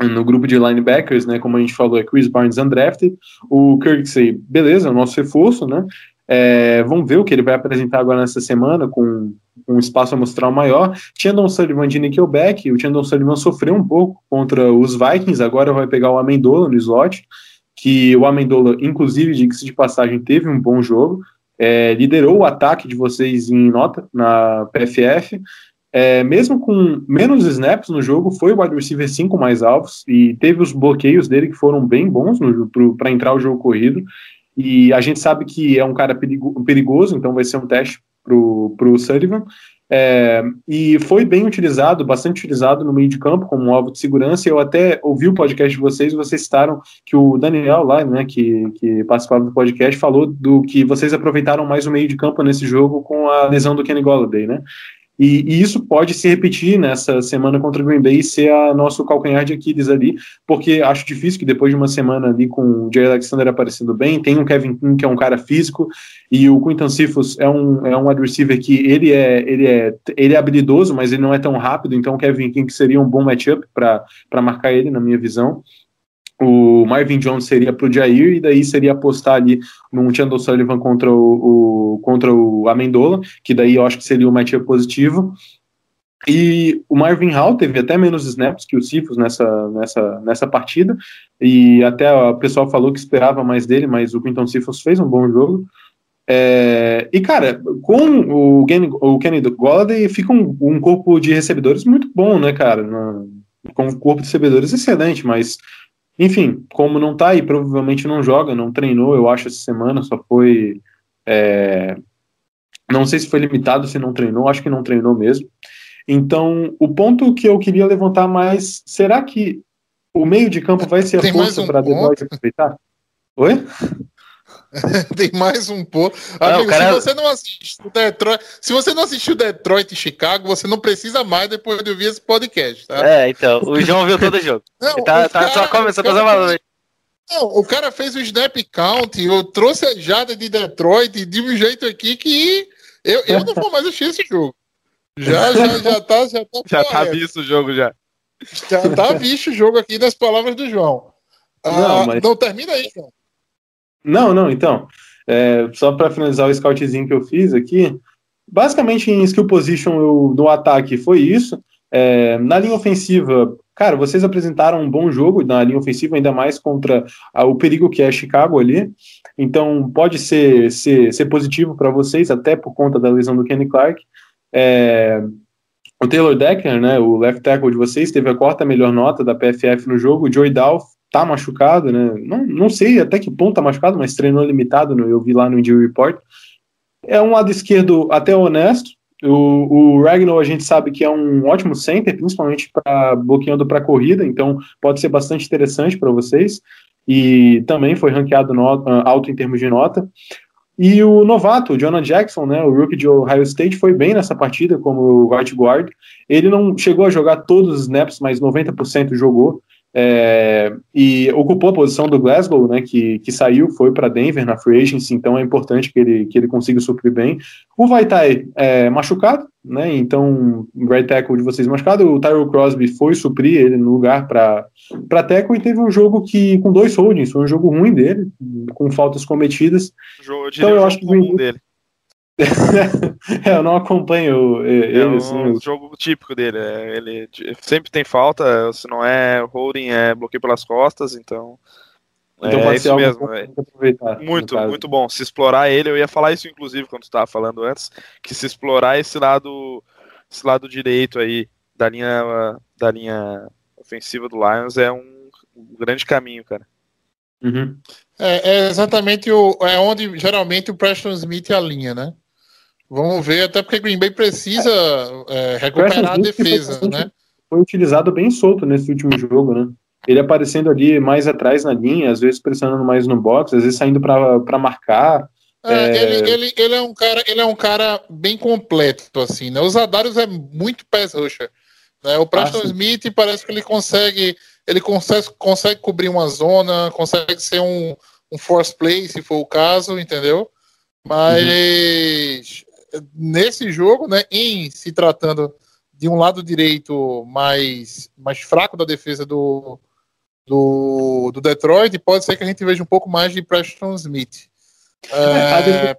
no grupo de linebackers, né, como a gente falou, é Chris Barnes undrafted, o Kirksey, beleza, é o nosso reforço, né, É, vamos ver o que ele vai apresentar agora nessa semana, com um espaço amostral maior. Chandon Sullivan de Nickelback, o Chandon Sullivan sofreu um pouco contra os Vikings, agora vai pegar o Amendola no slot, que o Amendola, inclusive, diga-se de passagem, teve um bom jogo, é, liderou o ataque de vocês em nota na PFF, é, mesmo com menos snaps no jogo, foi o wide receiver 5 mais alvos e teve os bloqueios dele que foram bem bons para entrar o jogo corrido. E a gente sabe que é um cara perigo, perigoso, então vai ser um teste para o Sullivan. É, e foi bem utilizado, bastante utilizado no meio de campo como um alvo de segurança. Eu até ouvi o podcast de vocês, vocês citaram que o Daniel lá, né, que, que participava do podcast, falou do que vocês aproveitaram mais o meio de campo nesse jogo com a lesão do Kenny Golladay, né? E, e, isso pode se repetir nessa semana contra o Green Bay e ser a nosso calcanhar de Aquiles ali, porque acho difícil que depois de uma semana ali com o Jay Alexander aparecendo bem, tem o Kevin King que é um cara físico e o Quinton Cephus é um é um wide receiver que ele é ele é ele é habilidoso, mas ele não é tão rápido, então o Kevin King seria um bom matchup para marcar ele na minha visão o Marvin Jones seria para o Jair e daí seria apostar ali num Chandler Sullivan contra o, o, contra o Amendola, que daí eu acho que seria o matchup positivo. E o Marvin Hall teve até menos snaps que o Cifos nessa, nessa, nessa partida, e até o pessoal falou que esperava mais dele, mas o Quinton Cifos fez um bom jogo. É, e cara, com o Kenny, o Kenny Golladay fica um, um, corpo de recebedores muito bom, né, cara? No, com um corpo de recebedores excelente, mas enfim, como não tá aí, provavelmente não joga, não treinou, eu acho, essa semana, só foi. É... Não sei se foi limitado, se não treinou, acho que não treinou mesmo. Então, o ponto que eu queria levantar mais, será que o meio de campo vai ser a força um para Detroit aproveitar? Oi? Tem mais um pouco. Amigo, cara... se você não assistiu Detroit, se você não assistiu Detroit e Chicago, você não precisa mais depois de ouvir esse podcast, tá? É, então, o João viu todo o jogo. Não, tá, tá, só começou a fazer. Não, o cara fez o snap count, eu trouxe a jada de Detroit de um jeito aqui que eu, eu não vou mais assistir esse jogo. Já, já, já tá, já tá. Já tá visto o jogo já. Já tá visto o jogo aqui nas palavras do João. Ah, não, mas... não termina aí, João. Não, não, então. É, só para finalizar o scoutzinho que eu fiz aqui, basicamente em skill position eu, do ataque foi isso. É, na linha ofensiva, cara, vocês apresentaram um bom jogo na linha ofensiva, ainda mais contra a, o perigo que é Chicago ali. Então pode ser, ser, ser positivo para vocês, até por conta da lesão do Kenny Clark. É, o Taylor Decker, né, o left tackle de vocês, teve a quarta melhor nota da PFF no jogo. O Joey Dalf tá machucado, né? Não, não sei até que ponto tá machucado, mas treinou limitado, né? eu vi lá no Injury Report. É um lado esquerdo até honesto. O, o a gente sabe que é um ótimo center, principalmente para bloqueando para corrida, então pode ser bastante interessante para vocês. E também foi ranqueado no, ah, alto em termos de nota. E o novato, o Jonah Jackson, né, o rookie de Ohio State, foi bem nessa partida como right guard. Ele não chegou a jogar todos os snaps, mas 90% jogou. É, e ocupou a posição do Glasgow, né, que, que saiu, foi para Denver na free agency, então é importante que ele, que ele consiga suprir bem. O Vaitai é machucado, né, então right tackle de vocês machucado, o Tyrell Crosby foi suprir ele no lugar para tackle e teve um jogo que com dois holdings, foi um jogo ruim dele, com faltas cometidas. Eu então eu acho que o dele. é, eu não acompanho ele. É um assim, jogo típico dele. É, ele sempre tem falta, se não é holding, é bloqueio pelas costas, então. Então é isso mesmo. É. Muito, muito bom. Se explorar ele, eu ia falar isso inclusive quando estava falando antes, que se explorar esse lado, esse lado direito aí da linha, da linha ofensiva do Lions é um, um grande caminho, cara. Uhum. É, é, exatamente o, é onde geralmente o Preston Smith alinha, né? Vamos ver, até porque Green Bay precisa é, recuperar a defesa, foi né? Foi utilizado bem solto nesse último jogo, né? Ele aparecendo ali mais atrás na linha, às vezes pressionando mais no box, às vezes saindo para marcar. É, é... Ele, ele, ele, é um cara, ele é um cara bem completo, assim, né? Os Adarius é muito pés rusher. Né? O Preston ah, Smith parece que ele consegue, ele consegue, consegue cobrir uma zona, consegue ser um, um force play, se for o caso, entendeu? Mas nesse jogo, né, em se tratando de um lado direito mais, mais fraco da defesa do, do, do Detroit, pode ser que a gente veja um pouco mais de Preston Smith. É,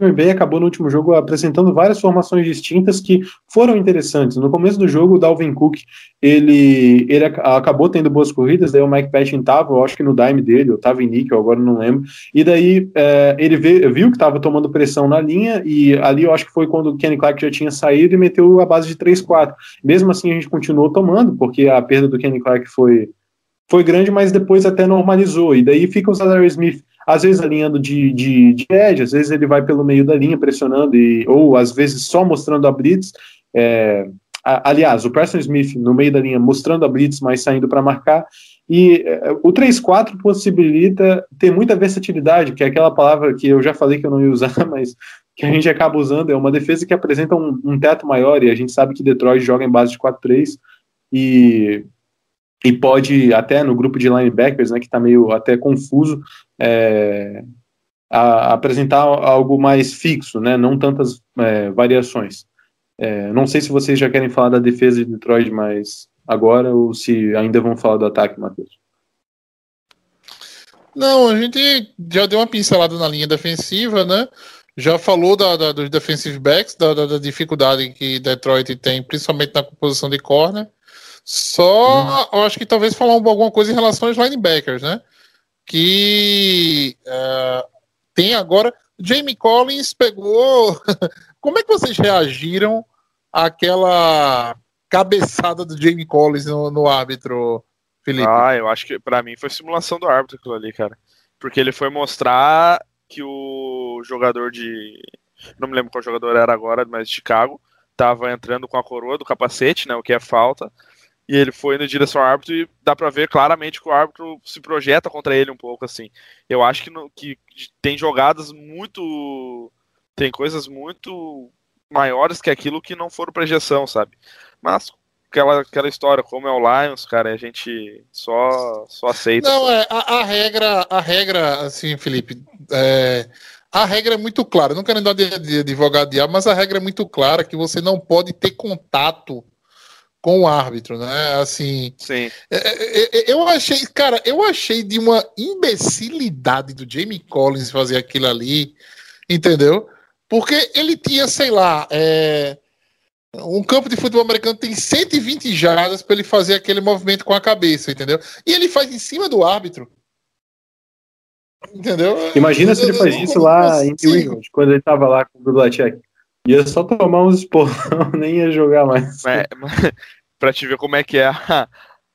Green Bay acabou no último jogo apresentando várias formações distintas que foram interessantes. No começo do jogo, o Dalvin Cook ele, ele acabou tendo boas corridas, daí o Mike Patton tava, eu acho que no dime dele, ou tava em níquel, agora não lembro. E daí é, ele viu que estava tomando pressão na linha, e ali eu acho que foi quando o Kenny Clark já tinha saído e meteu a base de 3-4. Mesmo assim, a gente continuou tomando, porque a perda do Kenny Clark foi, foi grande, mas depois até normalizou. E daí fica o Zadar Smith às vezes alinhando de, de, de edge, às vezes ele vai pelo meio da linha pressionando, e, ou às vezes só mostrando a blitz. É, a, aliás, o Preston Smith no meio da linha mostrando a blitz, mas saindo para marcar. E é, o 3-4 possibilita ter muita versatilidade, que é aquela palavra que eu já falei que eu não ia usar, mas que a gente acaba usando. É uma defesa que apresenta um, um teto maior, e a gente sabe que Detroit joga em base de 4-3. E e pode até no grupo de linebackers, né, que está meio até confuso, é, a, apresentar algo mais fixo, né, não tantas é, variações. É, não sei se vocês já querem falar da defesa de Detroit mais agora ou se ainda vão falar do ataque, Matheus. Não, a gente já deu uma pincelada na linha defensiva, né? Já falou da, da dos defensive backs, da, da, da, dificuldade que Detroit tem, principalmente na composição de corner. Só, hum. eu acho que talvez falar alguma coisa em relação aos linebackers, né? Que uh, tem agora. Jamie Collins pegou. Como é que vocês reagiram àquela cabeçada do Jamie Collins no, no árbitro, Felipe? Ah, eu acho que para mim foi simulação do árbitro aquilo ali, cara. Porque ele foi mostrar que o jogador de. Não me lembro qual jogador era agora, mas de Chicago, tava entrando com a coroa do capacete, né? O que é falta e ele foi na direção ao árbitro e dá para ver claramente que o árbitro se projeta contra ele um pouco assim. Eu acho que, no, que tem jogadas muito tem coisas muito maiores que aquilo que não foram projeção, sabe? Mas aquela, aquela história, como é o Lions, cara, a gente só só aceita. Não, é a, a regra, a regra assim, Felipe, é, a regra é muito clara. Não quero dar de, de advogado diabo, mas a regra é muito clara que você não pode ter contato com o árbitro, né? Assim. Sim. É, é, é, eu achei, cara, eu achei de uma imbecilidade do Jamie Collins fazer aquilo ali, entendeu? Porque ele tinha, sei lá, é, um campo de futebol americano tem 120 jardas para ele fazer aquele movimento com a cabeça, entendeu? E ele faz em cima do árbitro. Entendeu? Imagina se ele faz isso lá em New England, quando ele tava lá com o Belichick. Ia só tomar uns esporrão, nem ia jogar mais. É, pra te ver como é que é a,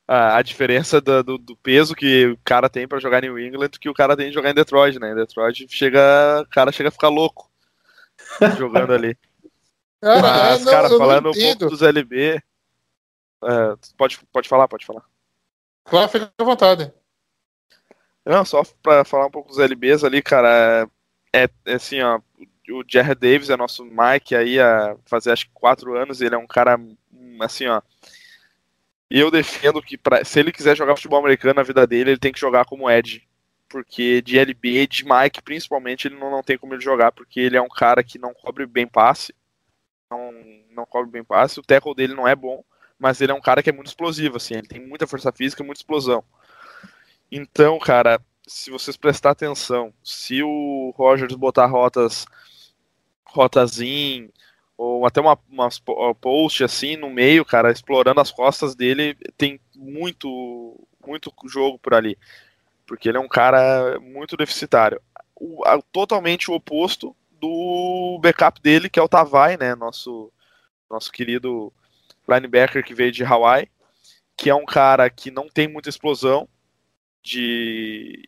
a, a diferença do, do, do, peso que o cara tem para jogar em New England que o cara tem de jogar em Detroit, né? Em Detroit chega, o cara chega a ficar louco jogando ali. Cara, Mas, é, não, cara, falando um pouco dos LB. É, pode, pode falar, pode falar. Claro, fica à vontade. Não, só pra falar um pouco dos LBs ali, cara, é, é assim, ó, o Jared Davis é nosso Mike aí a fazer acho que quatro anos, ele é um cara assim, ó. Eu defendo que pra, se ele quiser jogar futebol americano na vida dele, ele tem que jogar como Ed. Porque de LB, de Mike principalmente, ele não, não tem como ele jogar, porque ele é um cara que não cobre bem passe. Não, não cobre bem passe. O tackle dele não é bom, mas ele é um cara que é muito explosivo, assim. Ele tem muita força física, muita explosão. Então, cara, se vocês prestar atenção, se o Rogers botar rotas rotazinho, ou até uma, uma post assim no meio, cara, explorando as costas dele, tem muito, muito jogo por ali. Porque ele é um cara muito deficitário. O, a, totalmente o oposto do backup dele, que é o Tavai, né? Nosso, nosso querido linebacker que veio de Hawaii, que é um cara que não tem muita explosão de,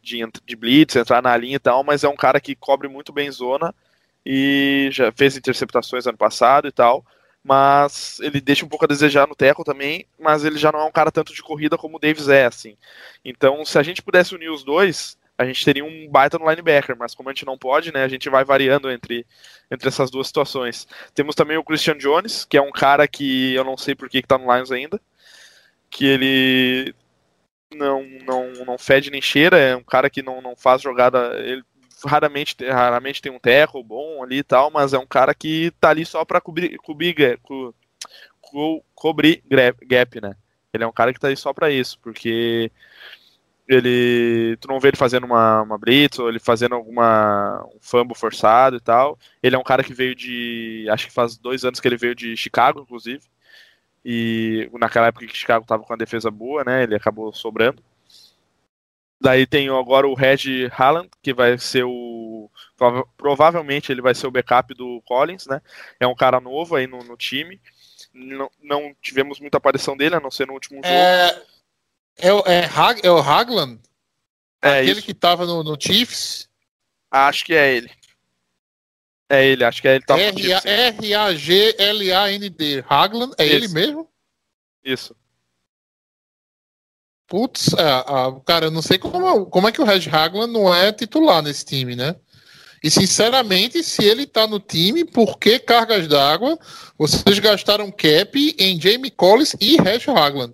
de, de blitz, entrar na linha e tal, mas é um cara que cobre muito bem zona e já fez interceptações ano passado e tal, mas ele deixa um pouco a desejar no teco também, mas ele já não é um cara tanto de corrida como o Davis é, assim. Então, se a gente pudesse unir os dois, a gente teria um baita no linebacker, mas como a gente não pode, né, a gente vai variando entre, entre essas duas situações. Temos também o Christian Jones, que é um cara que eu não sei por que, que tá no Lions ainda, que ele não, não, não fede nem cheira, é um cara que não, não faz jogada, ele raramente, raramente tem um terro bom ali e tal, mas é um cara que tá ali só pra cobrir, cobrir, co, co, cobrir gap, né? Ele é um cara que tá ali só pra isso, porque ele tu não vê ele fazendo uma, uma blitz ou ele fazendo alguma um fumble forçado e tal. Ele é um cara que veio de, acho que faz dois anos que ele veio de Chicago, inclusive. E naquela época que Chicago estava com a defesa boa, né? Ele acabou sobrando. Daí tem agora o Reg Halland, que vai ser o. Provavelmente ele vai ser o backup do Collins, né? É um cara novo aí no, no time. Não, não, tivemos muita aparição dele, a não ser no último jogo. É, é, o- é, Hag, é o Hagland? É Aquele isso. que tava no, no Chiefs? Acho que é ele. É ele, acho que é ele. Sim. R-A-G-L-A-N-D. Hagland? É ele Isso. mesmo? Isso. Putz, é, a- cara, eu não sei como, como é que o Reg Hagland não é titular nesse time, né? E sinceramente, se ele tá no time, por que cargas d'água vocês gastaram cap em Jamie Collins e Reg Hagland?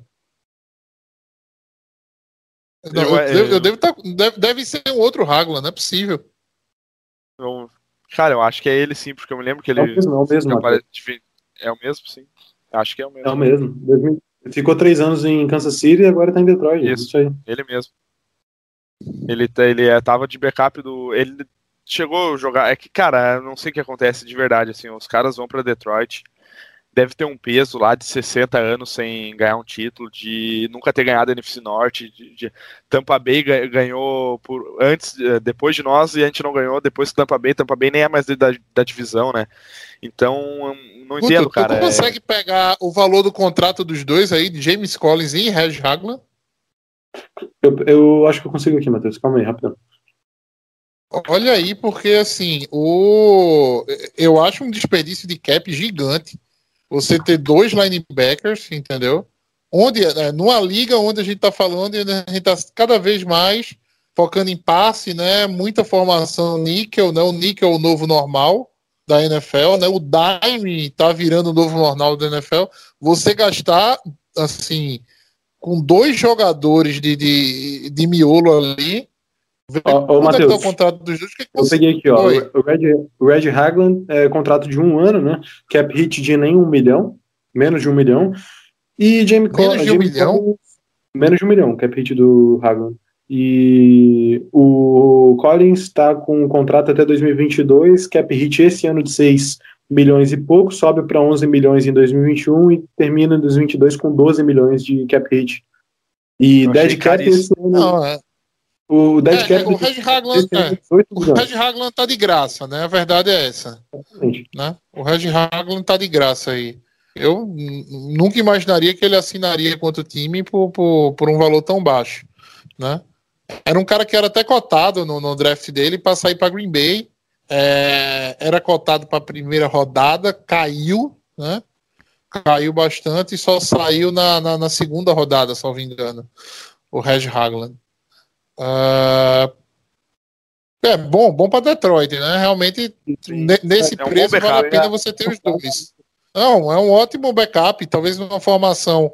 Não, Eu- eu, eu- devo- eu devo tá- deve, deve ser um outro Hagland, não é possível. Eu- cara, eu acho que é ele sim, porque eu me lembro que ele. É o mesmo, é o mesmo, É o mesmo, sim. Acho que é o mesmo. É o mesmo. 2000 Ficou três anos em Kansas City e agora tá em Detroit. Isso. Isso aí. Ele mesmo. Ele, tá- ele é, tava de backup do. Ele chegou a jogar. É que, cara, eu não sei o que acontece de verdade. Assim, os caras vão pra Detroit. Deve ter um peso lá de 60 anos sem ganhar um título, de nunca ter ganhado a NFC Norte. De, de- Tampa Bay ga- ganhou por antes, eh, depois de nós e a gente não ganhou. Depois que Tampa Bay, Tampa Bay nem é mais da, da divisão, né? Então, não entendo, cara. Tu é- consegue pegar o valor do contrato dos dois aí, de James Collins e Reg Hagland? Eu, eu acho que eu consigo aqui, Matheus. Calma aí, rapidão. Olha aí, porque assim, o eu acho um desperdício de cap gigante. Você ter dois linebackers, entendeu? Onde, é, numa liga onde a gente tá falando, a gente tá cada vez mais focando em passe, né? Muita formação níquel, né? O níquel é o novo normal da NFL, né? O dime tá virando o novo normal da NFL. Você gastar, assim, com dois jogadores de, de, de miolo ali. Vê Ó, ô, quanto é Matheus, o contrato dos dois? Que que Eu peguei aqui, ó. Oi. O Red, o Red Hagland é contrato de um ano, né? Cap hit de nem um milhão, menos de um milhão. E Jamie Menos Co- de um Jamie milhão? Collins- menos de um milhão, cap hit do Hagland. E o Collins tá com um contrato até 2022, cap hit esse ano de 6 milhões e pouco, sobe para 11 milhões em 2021 e termina em 2022 com 12 milhões de cap hit. E Eu dead cap esse ano, Não, é, o dead é, cap é, o esse ano é, é 18 o milhões. Reg Hagland tá de graça, né? A verdade é essa, exatamente. né? O Reg Hagland tá de graça aí. Eu nunca imaginaria que ele assinaria contra o time por, por, por um valor tão baixo, né? Era um cara que era até cotado no, no draft dele para sair para Green Bay. É, era cotado para a primeira rodada, caiu, né? Caiu bastante e só saiu na, na, na segunda rodada, se não me engano. O Reg Hagland. Ah, é bom, bom para Detroit, né? Realmente, ne- nesse É um bom preço, vale a pena né? você ter os dois. Não, é um ótimo backup. Talvez numa formação,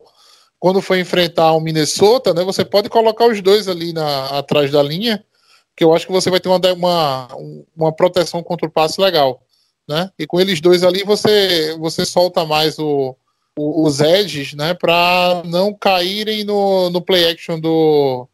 quando for enfrentar o Minnesota, né? Você pode colocar os dois ali na, atrás da linha, que eu acho que você vai ter uma, uma, uma proteção contra o passe legal. Né? E com eles dois ali, você, você solta mais o, o- os edges, né? Para não caírem no, no play action do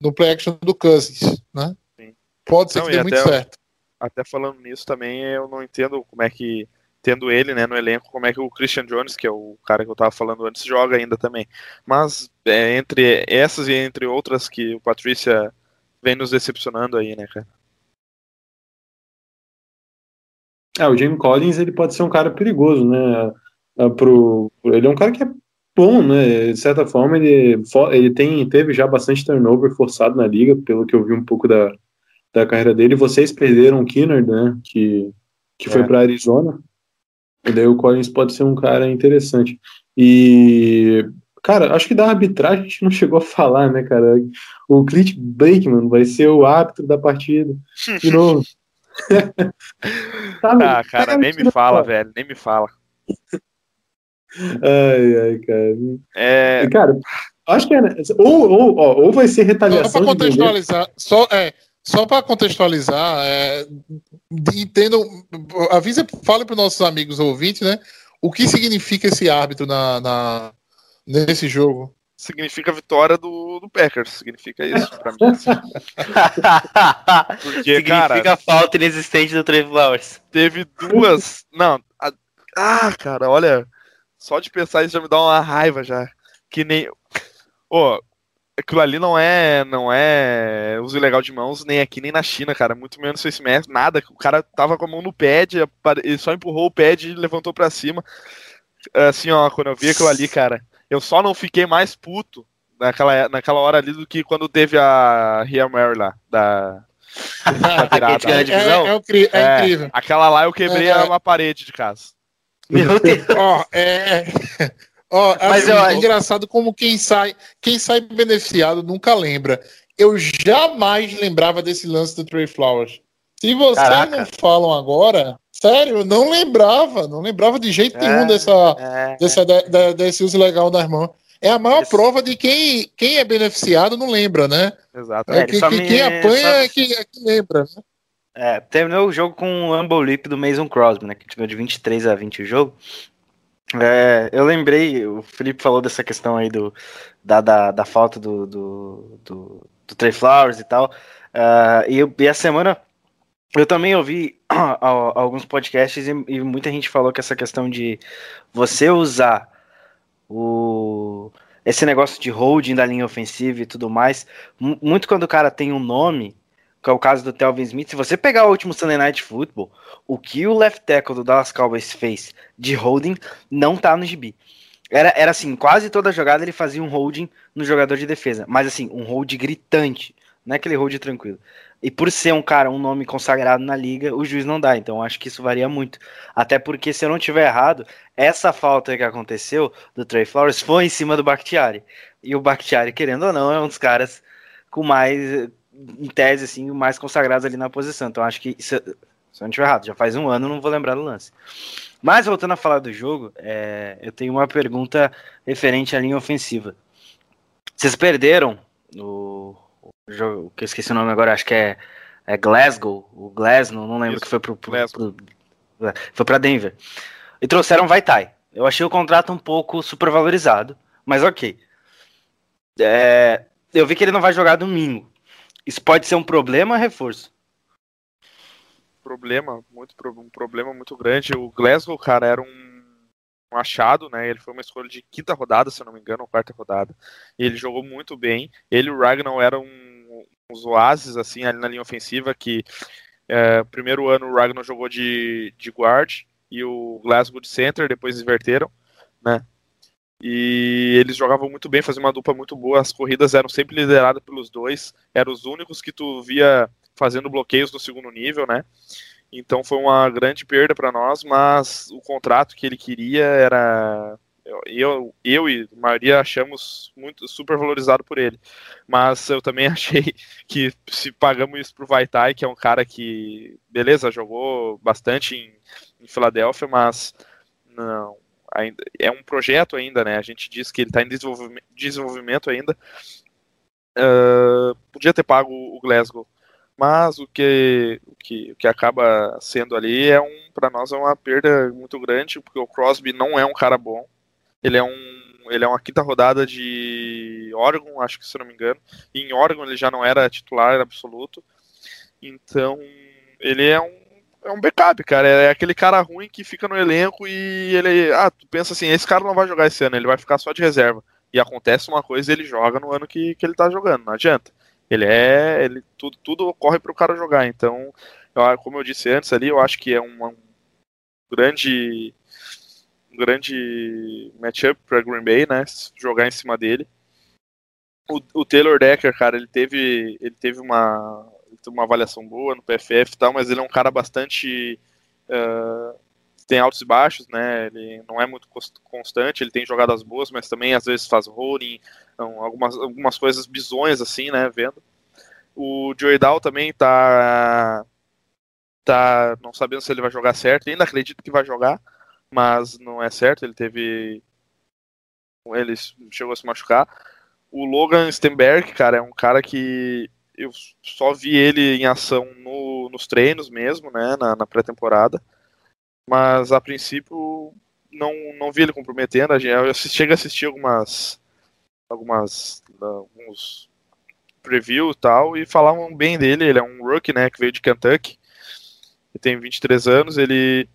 no play action do Cousins, né? Sim. Pode ser Não, que dê muito até- certo. até falando nisso também, eu não entendo como é que, tendo ele né, no elenco, como é que o Christian Jones, que é o cara que eu tava falando antes, joga ainda também. Mas é, entre essas e entre outras que o Patrícia vem nos decepcionando aí, né, cara? É, o Jamie Collins ele pode ser um cara perigoso, né? Pro, pro- ele é um cara que é bom, né? De certa forma, ele, ele tem, teve já bastante turnover forçado na liga, pelo que eu vi um pouco da, da carreira dele. Vocês perderam o Kinnard, né? Que, que foi É. para Arizona. E daí o Collins pode ser um cara interessante. E, cara, acho que da arbitragem a gente não chegou a falar, né, cara? O Clint Blakeman vai ser o árbitro da partida. De novo. Sabe? Ah, cara, nem me fala, velho, nem me fala. Ai, ai, cara. É, Cara, acho que é. né? Ou, ou, ó, ou vai ser Só retaliação para de vender. contextualizar, só, é, só para contextualizar, é, entendo, avisa, fale para os nossos amigos ouvintes, né? O que significa esse árbitro na, na- nesse jogo? significa vitória do, do Packers. Significa isso pra mim. assim. Porque, Significa cara, falta inexistente do Trey Flowers. teve duas. Não. a- Ah, cara, olha. Só de pensar isso já me dá uma raiva já. Que nem. Ô, aquilo ali não é. Não é uso ilegal de mãos, nem aqui, nem na China, cara. Muito menos face mask, nada. O cara tava com a mão no pad, ele só empurrou o pad e levantou pra cima. Assim, ó, quando eu vi aquilo ali, cara, eu só não fiquei mais puto naquela, naquela hora ali do que quando teve a Ria Mary lá, da. da virada. É, é, é É. incrível. Aquela lá eu quebrei É. uma parede de casa. Meu Deus. Ó, é. Ó, Mas assim, eu é acho- engraçado como quem sai, quem sai beneficiado nunca lembra. Eu jamais lembrava desse lance do Trey Flowers. Se vocês Caraca. não falam agora, sério, eu não lembrava, não lembrava de jeito É. nenhum dessa, É, dessa, de- de- desse uso legal das mãos. É a maior Isso. prova de quem, quem é beneficiado não lembra, né? Exato. É, É, que, que me- quem apanha só- é que, é que lembra. Né? É, terminou o jogo com um Humble Leap do Mason Crosby, né? Que ganhou de 23 a 20 o jogo. É, eu lembrei, o Felipe falou dessa questão aí do, da, da, da falta do, do, do, do Trey Flowers e tal. Ah, e, e a semana eu também ouvi alguns podcasts e, e muita gente falou que essa questão de você usar o esse negócio de holding da linha ofensiva e tudo mais, mu- muito quando o cara tem um nome, que é o caso do Telvin Smith, se você pegar o último Sunday Night Football, o que o left tackle do Dallas Cowboys fez de holding não tá no gibi. Era, era assim, quase toda jogada ele fazia um holding no jogador de defesa, mas assim, um hold gritante, não é aquele hold tranquilo. E por ser um cara, um nome consagrado na liga, o juiz não dá, então acho que isso varia muito. Até porque, se eu não tiver errado, essa falta que aconteceu do Trey Flowers foi em cima do Bakhtiari. E o Bakhtiari, querendo ou não, é um dos caras com mais, em tese, assim, mais consagrados ali na posição. Então acho que, se, se eu não tiver errado, já faz um ano, não vou lembrar do lance. Mas voltando a falar do jogo, é, eu tenho uma pergunta referente à linha ofensiva. Vocês perderam o, o jogo, que eu esqueci o nome agora, acho que é, é Glasgow, o Glasgow, não lembro Isso, que foi pro, pro, pro- é, foi para Denver. E trouxeram Vaitai. Eu achei o contrato um pouco supervalorizado, mas ok. É, eu vi que ele não vai jogar domingo. Isso pode ser um problema reforço? Problema, muito, um problema muito grande. O Glasgow, cara, era um, um achado, né? Ele foi uma escolha de quinta rodada, se não me engano, ou quarta rodada. Ele jogou muito bem. Ele e o Ragnar eram uns oásis, assim, ali na linha ofensiva, que é, primeiro ano o Ragnar jogou de, de guard e o Glasgow de center, depois inverteram, né? E eles jogavam muito bem, faziam uma dupla muito boa. As corridas eram sempre lideradas pelos dois. Eram os únicos que tu via fazendo bloqueios no segundo nível, né? Então foi uma grande perda para nós, mas o contrato que ele queria era eu, eu e a maioria achamos muito super valorizado por ele. Mas eu também achei que se pagamos isso pro Vaitai, que é um cara que, beleza, jogou bastante em, em Filadélfia, mas não, ainda, é um projeto ainda, né? A gente diz que ele está em desenvolvimento, desenvolvimento ainda. Uh, podia ter pago o Glasgow, mas o que, o que, o que acaba sendo ali é um, para nós é uma perda muito grande, porque o Crosby não é um cara bom. Ele é um ele é uma quinta rodada de Oregon, acho que se não me engano. E em Oregon ele já não era titular absoluto. Então, ele é um é um backup, cara. É aquele cara ruim que fica no elenco e ele. Ah, tu pensa assim, esse cara não vai jogar esse ano, ele vai ficar só de reserva. E acontece uma coisa ele joga no ano que, que ele tá jogando, não adianta. Ele é. Ele, tudo, tudo ocorre pro cara jogar. Então, eu, como eu disse antes ali, eu acho que é uma, um grande. Um grande matchup pra Green Bay, né? Jogar em cima dele. O, o Taylor Decker, cara, ele teve. Ele teve uma uma avaliação boa no PFF e tal, mas ele é um cara bastante. Uh, tem altos e baixos, né? Ele não é muito constante, ele tem jogadas boas, mas também às vezes faz rolling, então, algumas, algumas coisas bizonhas assim, né? Vendo. O Joey Dow também tá. tá não sabendo se ele vai jogar certo, ainda acredito que vai jogar, mas não é certo, ele teve. Ele chegou a se machucar. O Logan Stenberg, cara, é um cara que eu só vi ele em ação no, nos treinos mesmo, né, na, na pré-temporada. Mas a princípio não, não vi ele comprometendo. Eu chego a assistir algumas algumas alguns preview e tal, e falavam bem dele. Ele é um rookie, né, que veio de Kentucky. Ele tem 23 anos, ele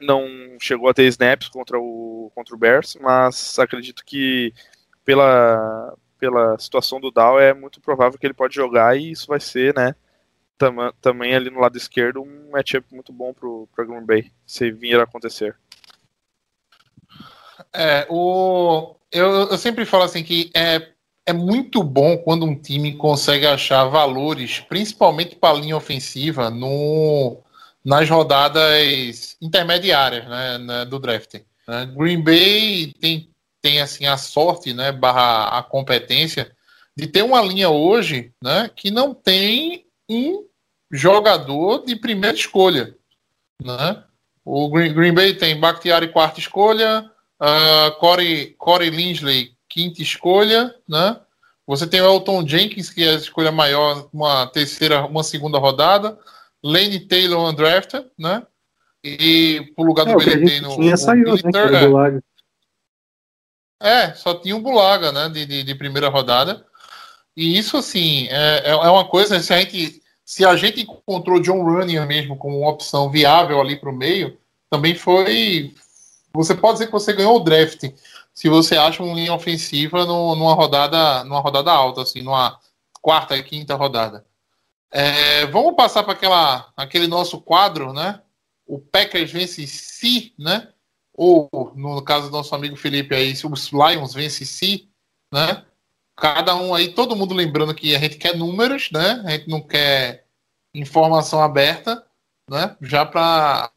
não chegou a ter snaps contra o, contra o Bears, mas acredito que pela, pela situação do Dow é muito provável que ele pode jogar e isso vai ser, né, tam, também ali no lado esquerdo um matchup muito bom pro, pro Green Bay, se vir a acontecer. É, o, eu, eu sempre falo assim que é, é muito bom quando um time consegue achar valores, principalmente para a linha ofensiva, no, nas rodadas intermediárias né, né, do draft. Né. Green Bay tem, tem assim a sorte, né, barra a competência de ter uma linha hoje, né, que não tem um jogador de primeira escolha, né? O Green, Green Bay tem Bakhtiari quarta escolha, uh, Corey, Corey Linsley quinta escolha, né? Você tem o Elton Jenkins, que é a escolha maior, uma terceira, uma segunda rodada. Lane Taylor undrafted, né? E pro lugar do é, no. Tinha saiu, né, é. só tinha o Bulaga, né? De, de, de, primeira rodada. E isso, assim, é, é, é uma coisa, se a gente. Se a gente encontrou John Running mesmo como uma opção viável ali para o meio, também foi. Você pode dizer que você ganhou o draft se você acha uma linha ofensiva no, numa rodada numa rodada alta, assim, numa quarta e quinta rodada. É, vamos passar para aquele nosso quadro, né? O Packers vence se, né? Ou no caso do nosso amigo Felipe aí, os Lions vence se, né? Cada um aí, todo mundo lembrando que a gente quer números, né? A gente não quer informação aberta, né? Já para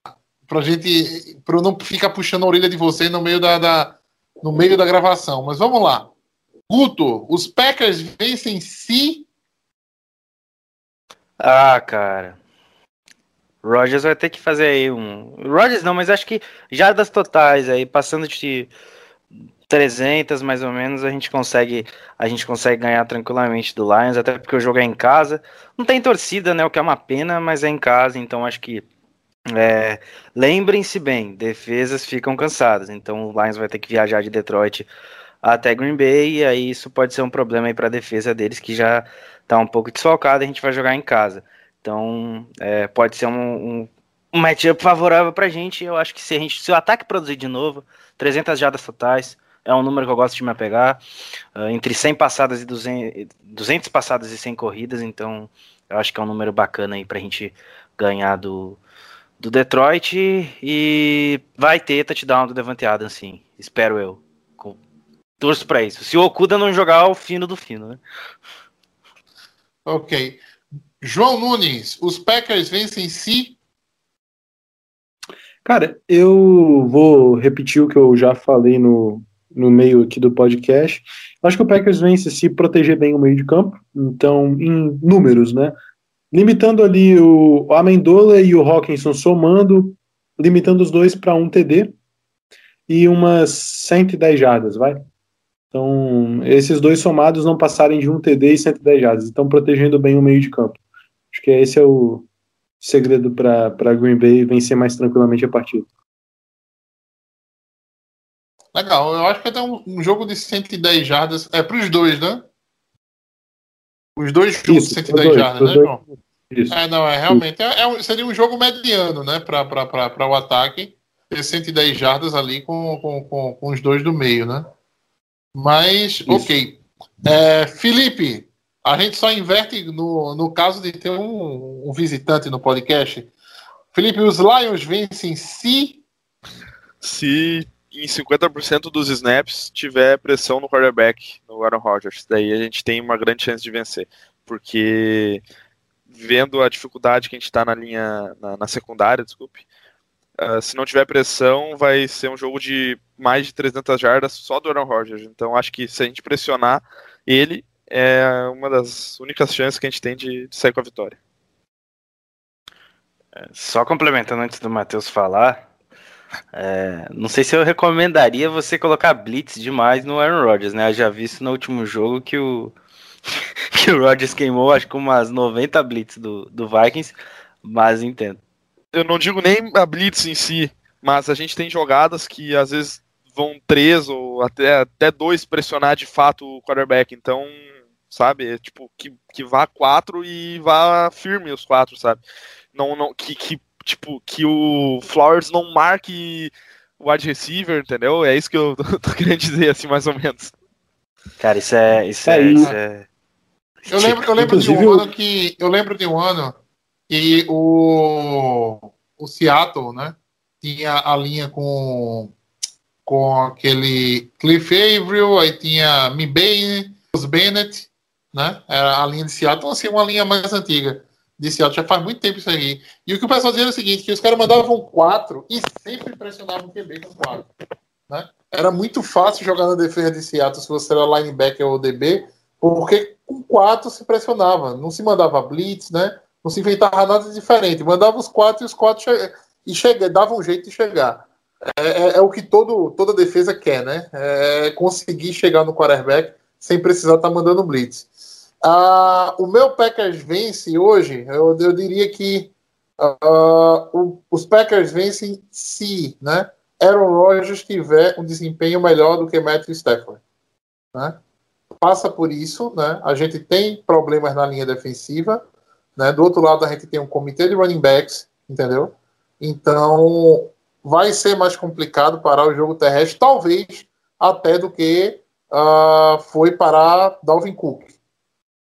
para gente, para não ficar puxando a orelha de você no meio da, da, no meio da gravação. Mas vamos lá. Guto, os Packers vencem se ah, cara. Rogers vai ter que fazer aí um. Rogers não, mas acho que já das totais aí, passando de 300 mais ou menos, a gente consegue a gente consegue ganhar tranquilamente do Lions, até porque o jogo é em casa. Não tem torcida, né? O que é uma pena, mas é em casa, então acho que é, lembrem-se bem, defesas ficam cansadas, então o Lions vai ter que viajar de Detroit até Green Bay, e aí isso pode ser um problema aí para a defesa deles, que já tá um pouco desfalcado, a gente vai jogar em casa. Então, é, pode ser um, um, um matchup favorável pra gente. Eu acho que se, a gente, se o ataque produzir de novo, 300 jadas totais, é um número que eu gosto de me apegar. Uh, entre 100 passadas e 200, 200 passadas e 100 corridas, então eu acho que é um número bacana aí pra gente ganhar do, do Detroit. E vai ter touchdown do Devante Adams, sim. Espero eu. Torço pra isso. Se o Okuda não jogar, o fino do fino, né? Ok. João Nunes, os Packers vencem si? Cara, eu vou repetir o que eu já falei no, no meio aqui do podcast. Acho que o Packers vence se proteger bem o meio de campo. Então, em números, né? Limitando ali o Amendola e o Hawkinson somando, limitando os dois para um TD e umas 110 jardas, vai? Então, esses dois somados não passarem de um TD e 110 jardas, estão protegendo bem o meio de campo. Acho que esse é o segredo para Green Bay vencer mais tranquilamente a partida. Legal, eu acho que até um, um jogo de 110 jardas é para os dois, né? Os dois de 110 dois, jardas, né, João? Isso. É, não, é realmente é, é, seria um jogo mediano, né, para o ataque, ter 110 jardas ali com, com, com, com os dois do meio, né? Mas, Isso. ok. É, Felipe, a gente só inverte no, no caso de ter um, um visitante no podcast. Felipe, os Lions vencem se. Se em 50% dos snaps tiver pressão no quarterback, no Aaron Rodgers. Daí a gente tem uma grande chance de vencer. Porque vendo a dificuldade que a gente está na linha, na, na secundária, desculpe, Uh, se não tiver pressão, vai ser um jogo de mais de 300 jardas só do Aaron Rodgers. Então acho que se a gente pressionar ele, é uma das únicas chances que a gente tem de, de sair com a vitória. É, só complementando antes do Matheus falar, é, não sei se eu recomendaria você colocar blitz demais no Aaron Rodgers, né? Eu já vi isso no último jogo que o que o Rodgers queimou, acho que umas 90 blitz do, do Vikings, mas entendo eu não digo nem a blitz em si, mas a gente tem jogadas que às vezes vão três ou até, até dois pressionar de fato o quarterback. Então, sabe, é tipo, que, que vá quatro e vá firme os quatro, sabe? Não, não, que, que, tipo, que o Flowers não marque o wide receiver, entendeu? É isso que eu tô querendo dizer, assim, mais ou menos. Cara, isso é. Isso é, é, isso é... Eu lembro, eu lembro de um ano que. Eu lembro de um ano que o, o Seattle, né? Tinha a linha com, com aquele Cliff Averill, aí tinha Mibane, os Bennett, né? Era a linha de Seattle, então, assim, uma linha mais antiga de Seattle. Já faz muito tempo isso aí. E o que o pessoal dizia era o seguinte, que os caras mandavam quatro e sempre pressionavam o QB com quatro. Né? Era muito fácil jogar na defesa de Seattle se você era linebacker ou DB, porque com quatro se pressionava. Não se mandava blitz, né? Não se inventava nada diferente. Mandava os quatro e os quatro che e chega, dava um jeito de chegar. É, é, é, o que todo, toda defesa quer, né? É conseguir chegar no quarterback sem precisar estar tá mandando blitz. Uh, o meu Packers vence hoje, eu, eu diria que uh, o, os Packers vencem se né, Aaron Rodgers tiver um desempenho melhor do que Matthew Stafford. Né? Passa por isso, né? a gente tem problemas na linha defensiva, né? do outro lado a gente tem um comitê de running backs, entendeu? Então vai ser mais complicado parar o jogo terrestre, talvez até do que uh, foi parar Dalvin Cook.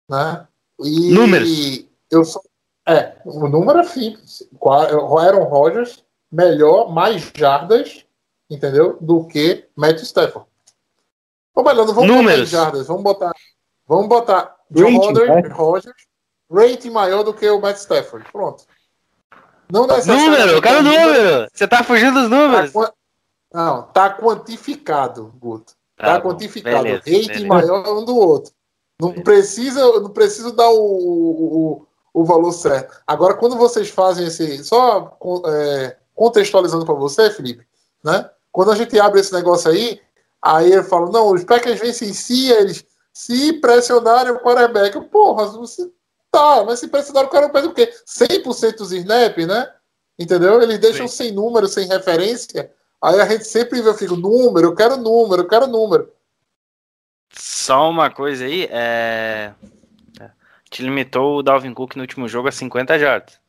Né? E Números. Eu sou, é, o número é simples. Aaron Rodgers, melhor, mais jardas, entendeu? Do que Matt Stafford. Não vamos Números. botar jardas, vamos botar. Vamos botar John Rodgers, Rodgers, rating maior do que o Matt Stafford. Pronto. Não Número, eu quero número. Você tá fugindo dos números. Tá, não, tá quantificado, Guto. Tá, tá quantificado. Beleza, rating beleza. maior um do outro. Não precisa, não precisa dar o, o, o, valor certo. Agora, quando vocês fazem esse. Só é, contextualizando para você, Felipe, né? Quando a gente abre esse negócio aí, aí ele fala: não, os Packers vencem si, eles se pressionarem o quarterback. Porra, você tá, mas se pressionar o quarterback o quê? 100% dos snap, né? Entendeu? Eles deixam Sim. sem número, sem referência. Aí a gente sempre vê, eu fico, número, eu quero número, eu quero número. Só uma coisa aí, é... te limitou o Dalvin Cook no último jogo a 50 jardas.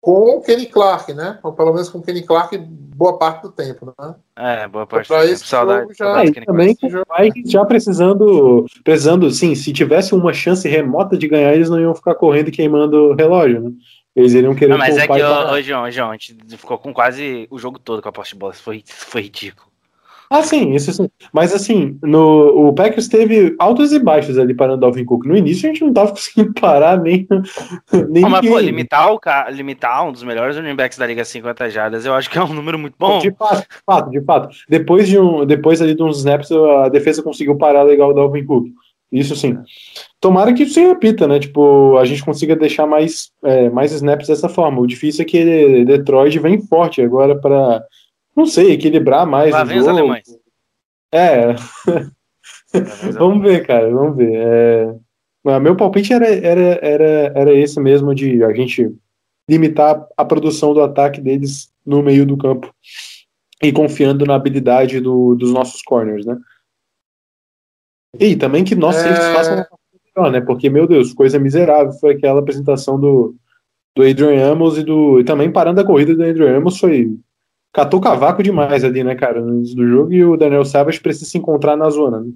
Com o Kenny Clark, né? Ou pelo menos com o Kenny Clark boa parte do tempo, né? É, boa parte do tempo. Saudade, já... saudade é, também vai já precisando, precisando, sim, se tivesse uma chance remota de ganhar, eles não iam ficar correndo e queimando o relógio, né? Eles iriam querer. Não, mas é que, ô, João, João, a gente ficou com quase o jogo todo com a posse de bola. Foi, foi ridículo. Ah, sim, isso sim. Mas assim, no, o Packers teve altos e baixos ali parando o Dalvin Cook. No início a gente não tava conseguindo parar nem. nem ah, mas, pô, limitar, o, limitar um dos melhores running backs da Liga 50 jardas, eu acho que é um número muito bom. De fato, de fato, de fato. Depois, de um, depois ali de uns snaps, a defesa conseguiu parar legal o Dalvin Cook. Isso sim. Tomara que isso se repita, né? Tipo, a gente consiga deixar mais, é, mais snaps dessa forma. O difícil é que Detroit vem forte agora para não sei, equilibrar mais Lá o jogo. alemães. É. vamos ver, cara, vamos ver. É... Meu palpite era, era, era, era esse mesmo, de a gente limitar a produção do ataque deles no meio do campo e confiando na habilidade do, dos nossos corners, né? E também que nossos é... façam melhor, né? Porque, meu Deus, coisa miserável foi aquela apresentação do, do Adrian Amos e do. E também parando a corrida do Adrian Amos foi catou cavaco demais ali, né, cara, no início do jogo, e o Daniel Savage precisa se encontrar na zona. Né?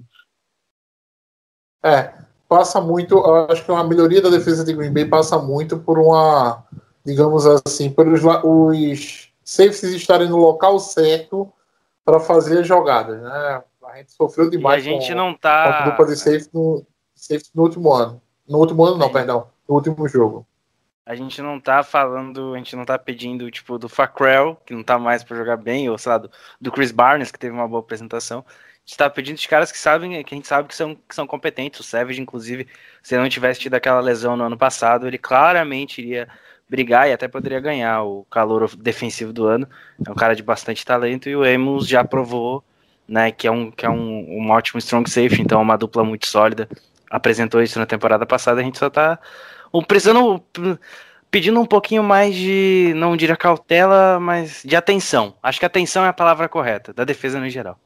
É, passa muito, acho que uma melhoria da defesa de Green Bay passa muito por uma, digamos assim, por os, os safeties estarem no local certo para fazer as jogadas, né? A gente sofreu demais e a gente com, não tá... com a dupla de safety no, safety no último ano. No último ano não, perdão, no último jogo. A gente não tá falando, a gente não tá pedindo, tipo, do Facrell, que não tá mais para jogar bem, ou sei lá, do, do, Chris Barnes, que teve uma boa apresentação. A gente tá pedindo de caras que sabem, que a gente sabe que são, que são competentes. O Savage, inclusive, se ele não tivesse tido aquela lesão no ano passado, ele claramente iria brigar e até poderia ganhar o calor defensivo do ano. É um cara de bastante talento e o Emos já provou, né, que é um, que é um, um ótimo strong safety, então é uma dupla muito sólida. Apresentou isso na temporada passada, a gente só tá precisando pedindo um pouquinho mais de, não diria cautela, mas de atenção. Acho que atenção é a palavra correta, da defesa no geral.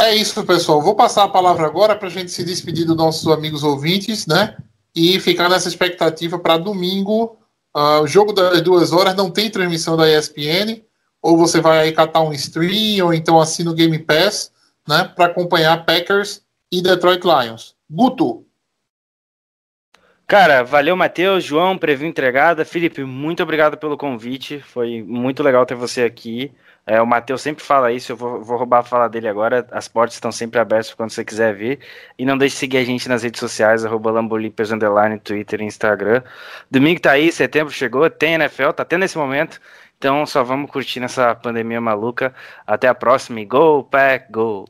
É isso, pessoal. Vou passar a palavra agora para a gente se despedir dos nossos amigos ouvintes, né? E ficar nessa expectativa para domingo. Uh, o jogo das duas horas não tem transmissão da ESPN. Ou você vai aí catar um stream, ou então assina o Game Pass, né? Para acompanhar Packers e Detroit Lions. Guto. Cara, valeu, Matheus, João, preview entregada. Felipe, muito obrigado pelo convite. Foi muito legal ter você aqui. É, o Matheus sempre fala isso, eu vou, vou, roubar a fala dele agora. As portas estão sempre abertas quando você quiser vir. E não deixe de seguir a gente nas redes sociais, arroba Lambolipers, Twitter e Instagram. Domingo tá aí, setembro chegou, tem NFL, tá tendo esse momento. Então só vamos curtir nessa pandemia maluca. Até a próxima e go, pack, go!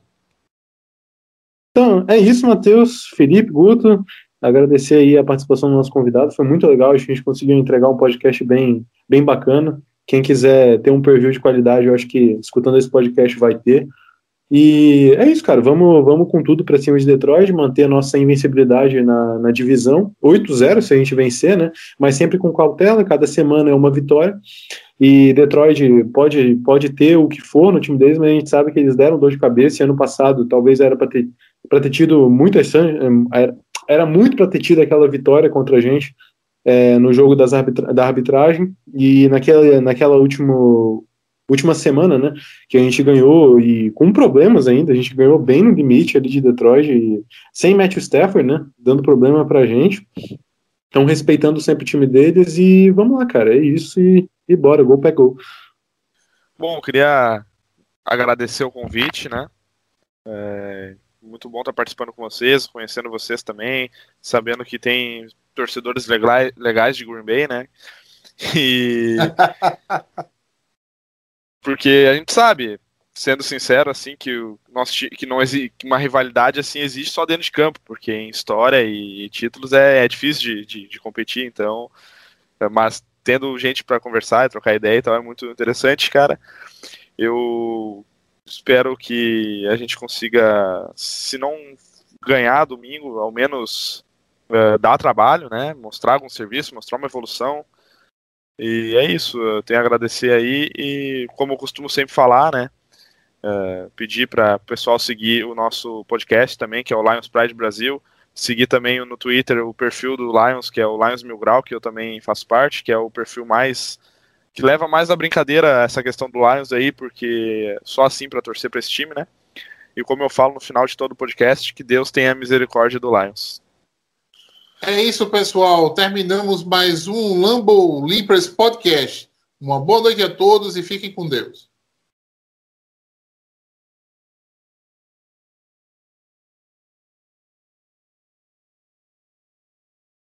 Então, é isso, Matheus, Felipe, Guto. Agradecer aí a participação do nosso convidado, foi muito legal, acho que a gente conseguiu entregar um podcast bem, bem bacana. Quem quiser ter um preview de qualidade, eu acho que escutando esse podcast vai ter. E é isso, cara. Vamos, vamos com tudo para cima de Detroit, manter a nossa invencibilidade na, na divisão. 8-0 se a gente vencer, né? Mas sempre com cautela, cada semana é uma vitória. E Detroit pode, pode ter o que for no time deles, mas a gente sabe que eles deram dor de cabeça. E ano passado talvez era para ter, ter tido muitas. Era, era muito para ter tido aquela vitória contra a gente é, no jogo das arbitra da arbitragem e naquela, naquela último, última semana, né, que a gente ganhou e com problemas ainda, a gente ganhou bem no limite ali de Detroit, e, sem Matthew Stafford, né, dando problema pra gente. Então, respeitando sempre o time deles e vamos lá, cara, é isso e, e bora, gol pegou. Bom, queria agradecer o convite, né, é, muito bom estar participando com vocês, conhecendo vocês também, sabendo que tem torcedores legais, legais de Green Bay, né? E. Porque a gente sabe, sendo sincero, assim, que o nosso que não existe que uma rivalidade assim existe só dentro de campo, porque em história e títulos é, é difícil de, de, de, competir, então. Mas tendo gente para conversar e trocar ideia e tal, é muito interessante, cara. Eu espero que a gente consiga, se não ganhar domingo, ao menos uh, dar trabalho, né? Mostrar algum serviço, mostrar uma evolução. E é isso, eu tenho a agradecer aí e, como eu costumo sempre falar, né? Uh, pedir para o pessoal seguir o nosso podcast também, que é o Lions Pride Brasil. Seguir também no Twitter o perfil do Lions, que é o Lions Mil Grau, que eu também faço parte, que é o perfil mais que leva mais a brincadeira essa questão do Lions aí, porque só assim para torcer para esse time, né? E como eu falo no final de todo o podcast, que Deus tenha misericórdia do Lions. É isso, pessoal. Terminamos mais um Lambo Leapers Podcast. Uma boa noite a todos e fiquem com Deus.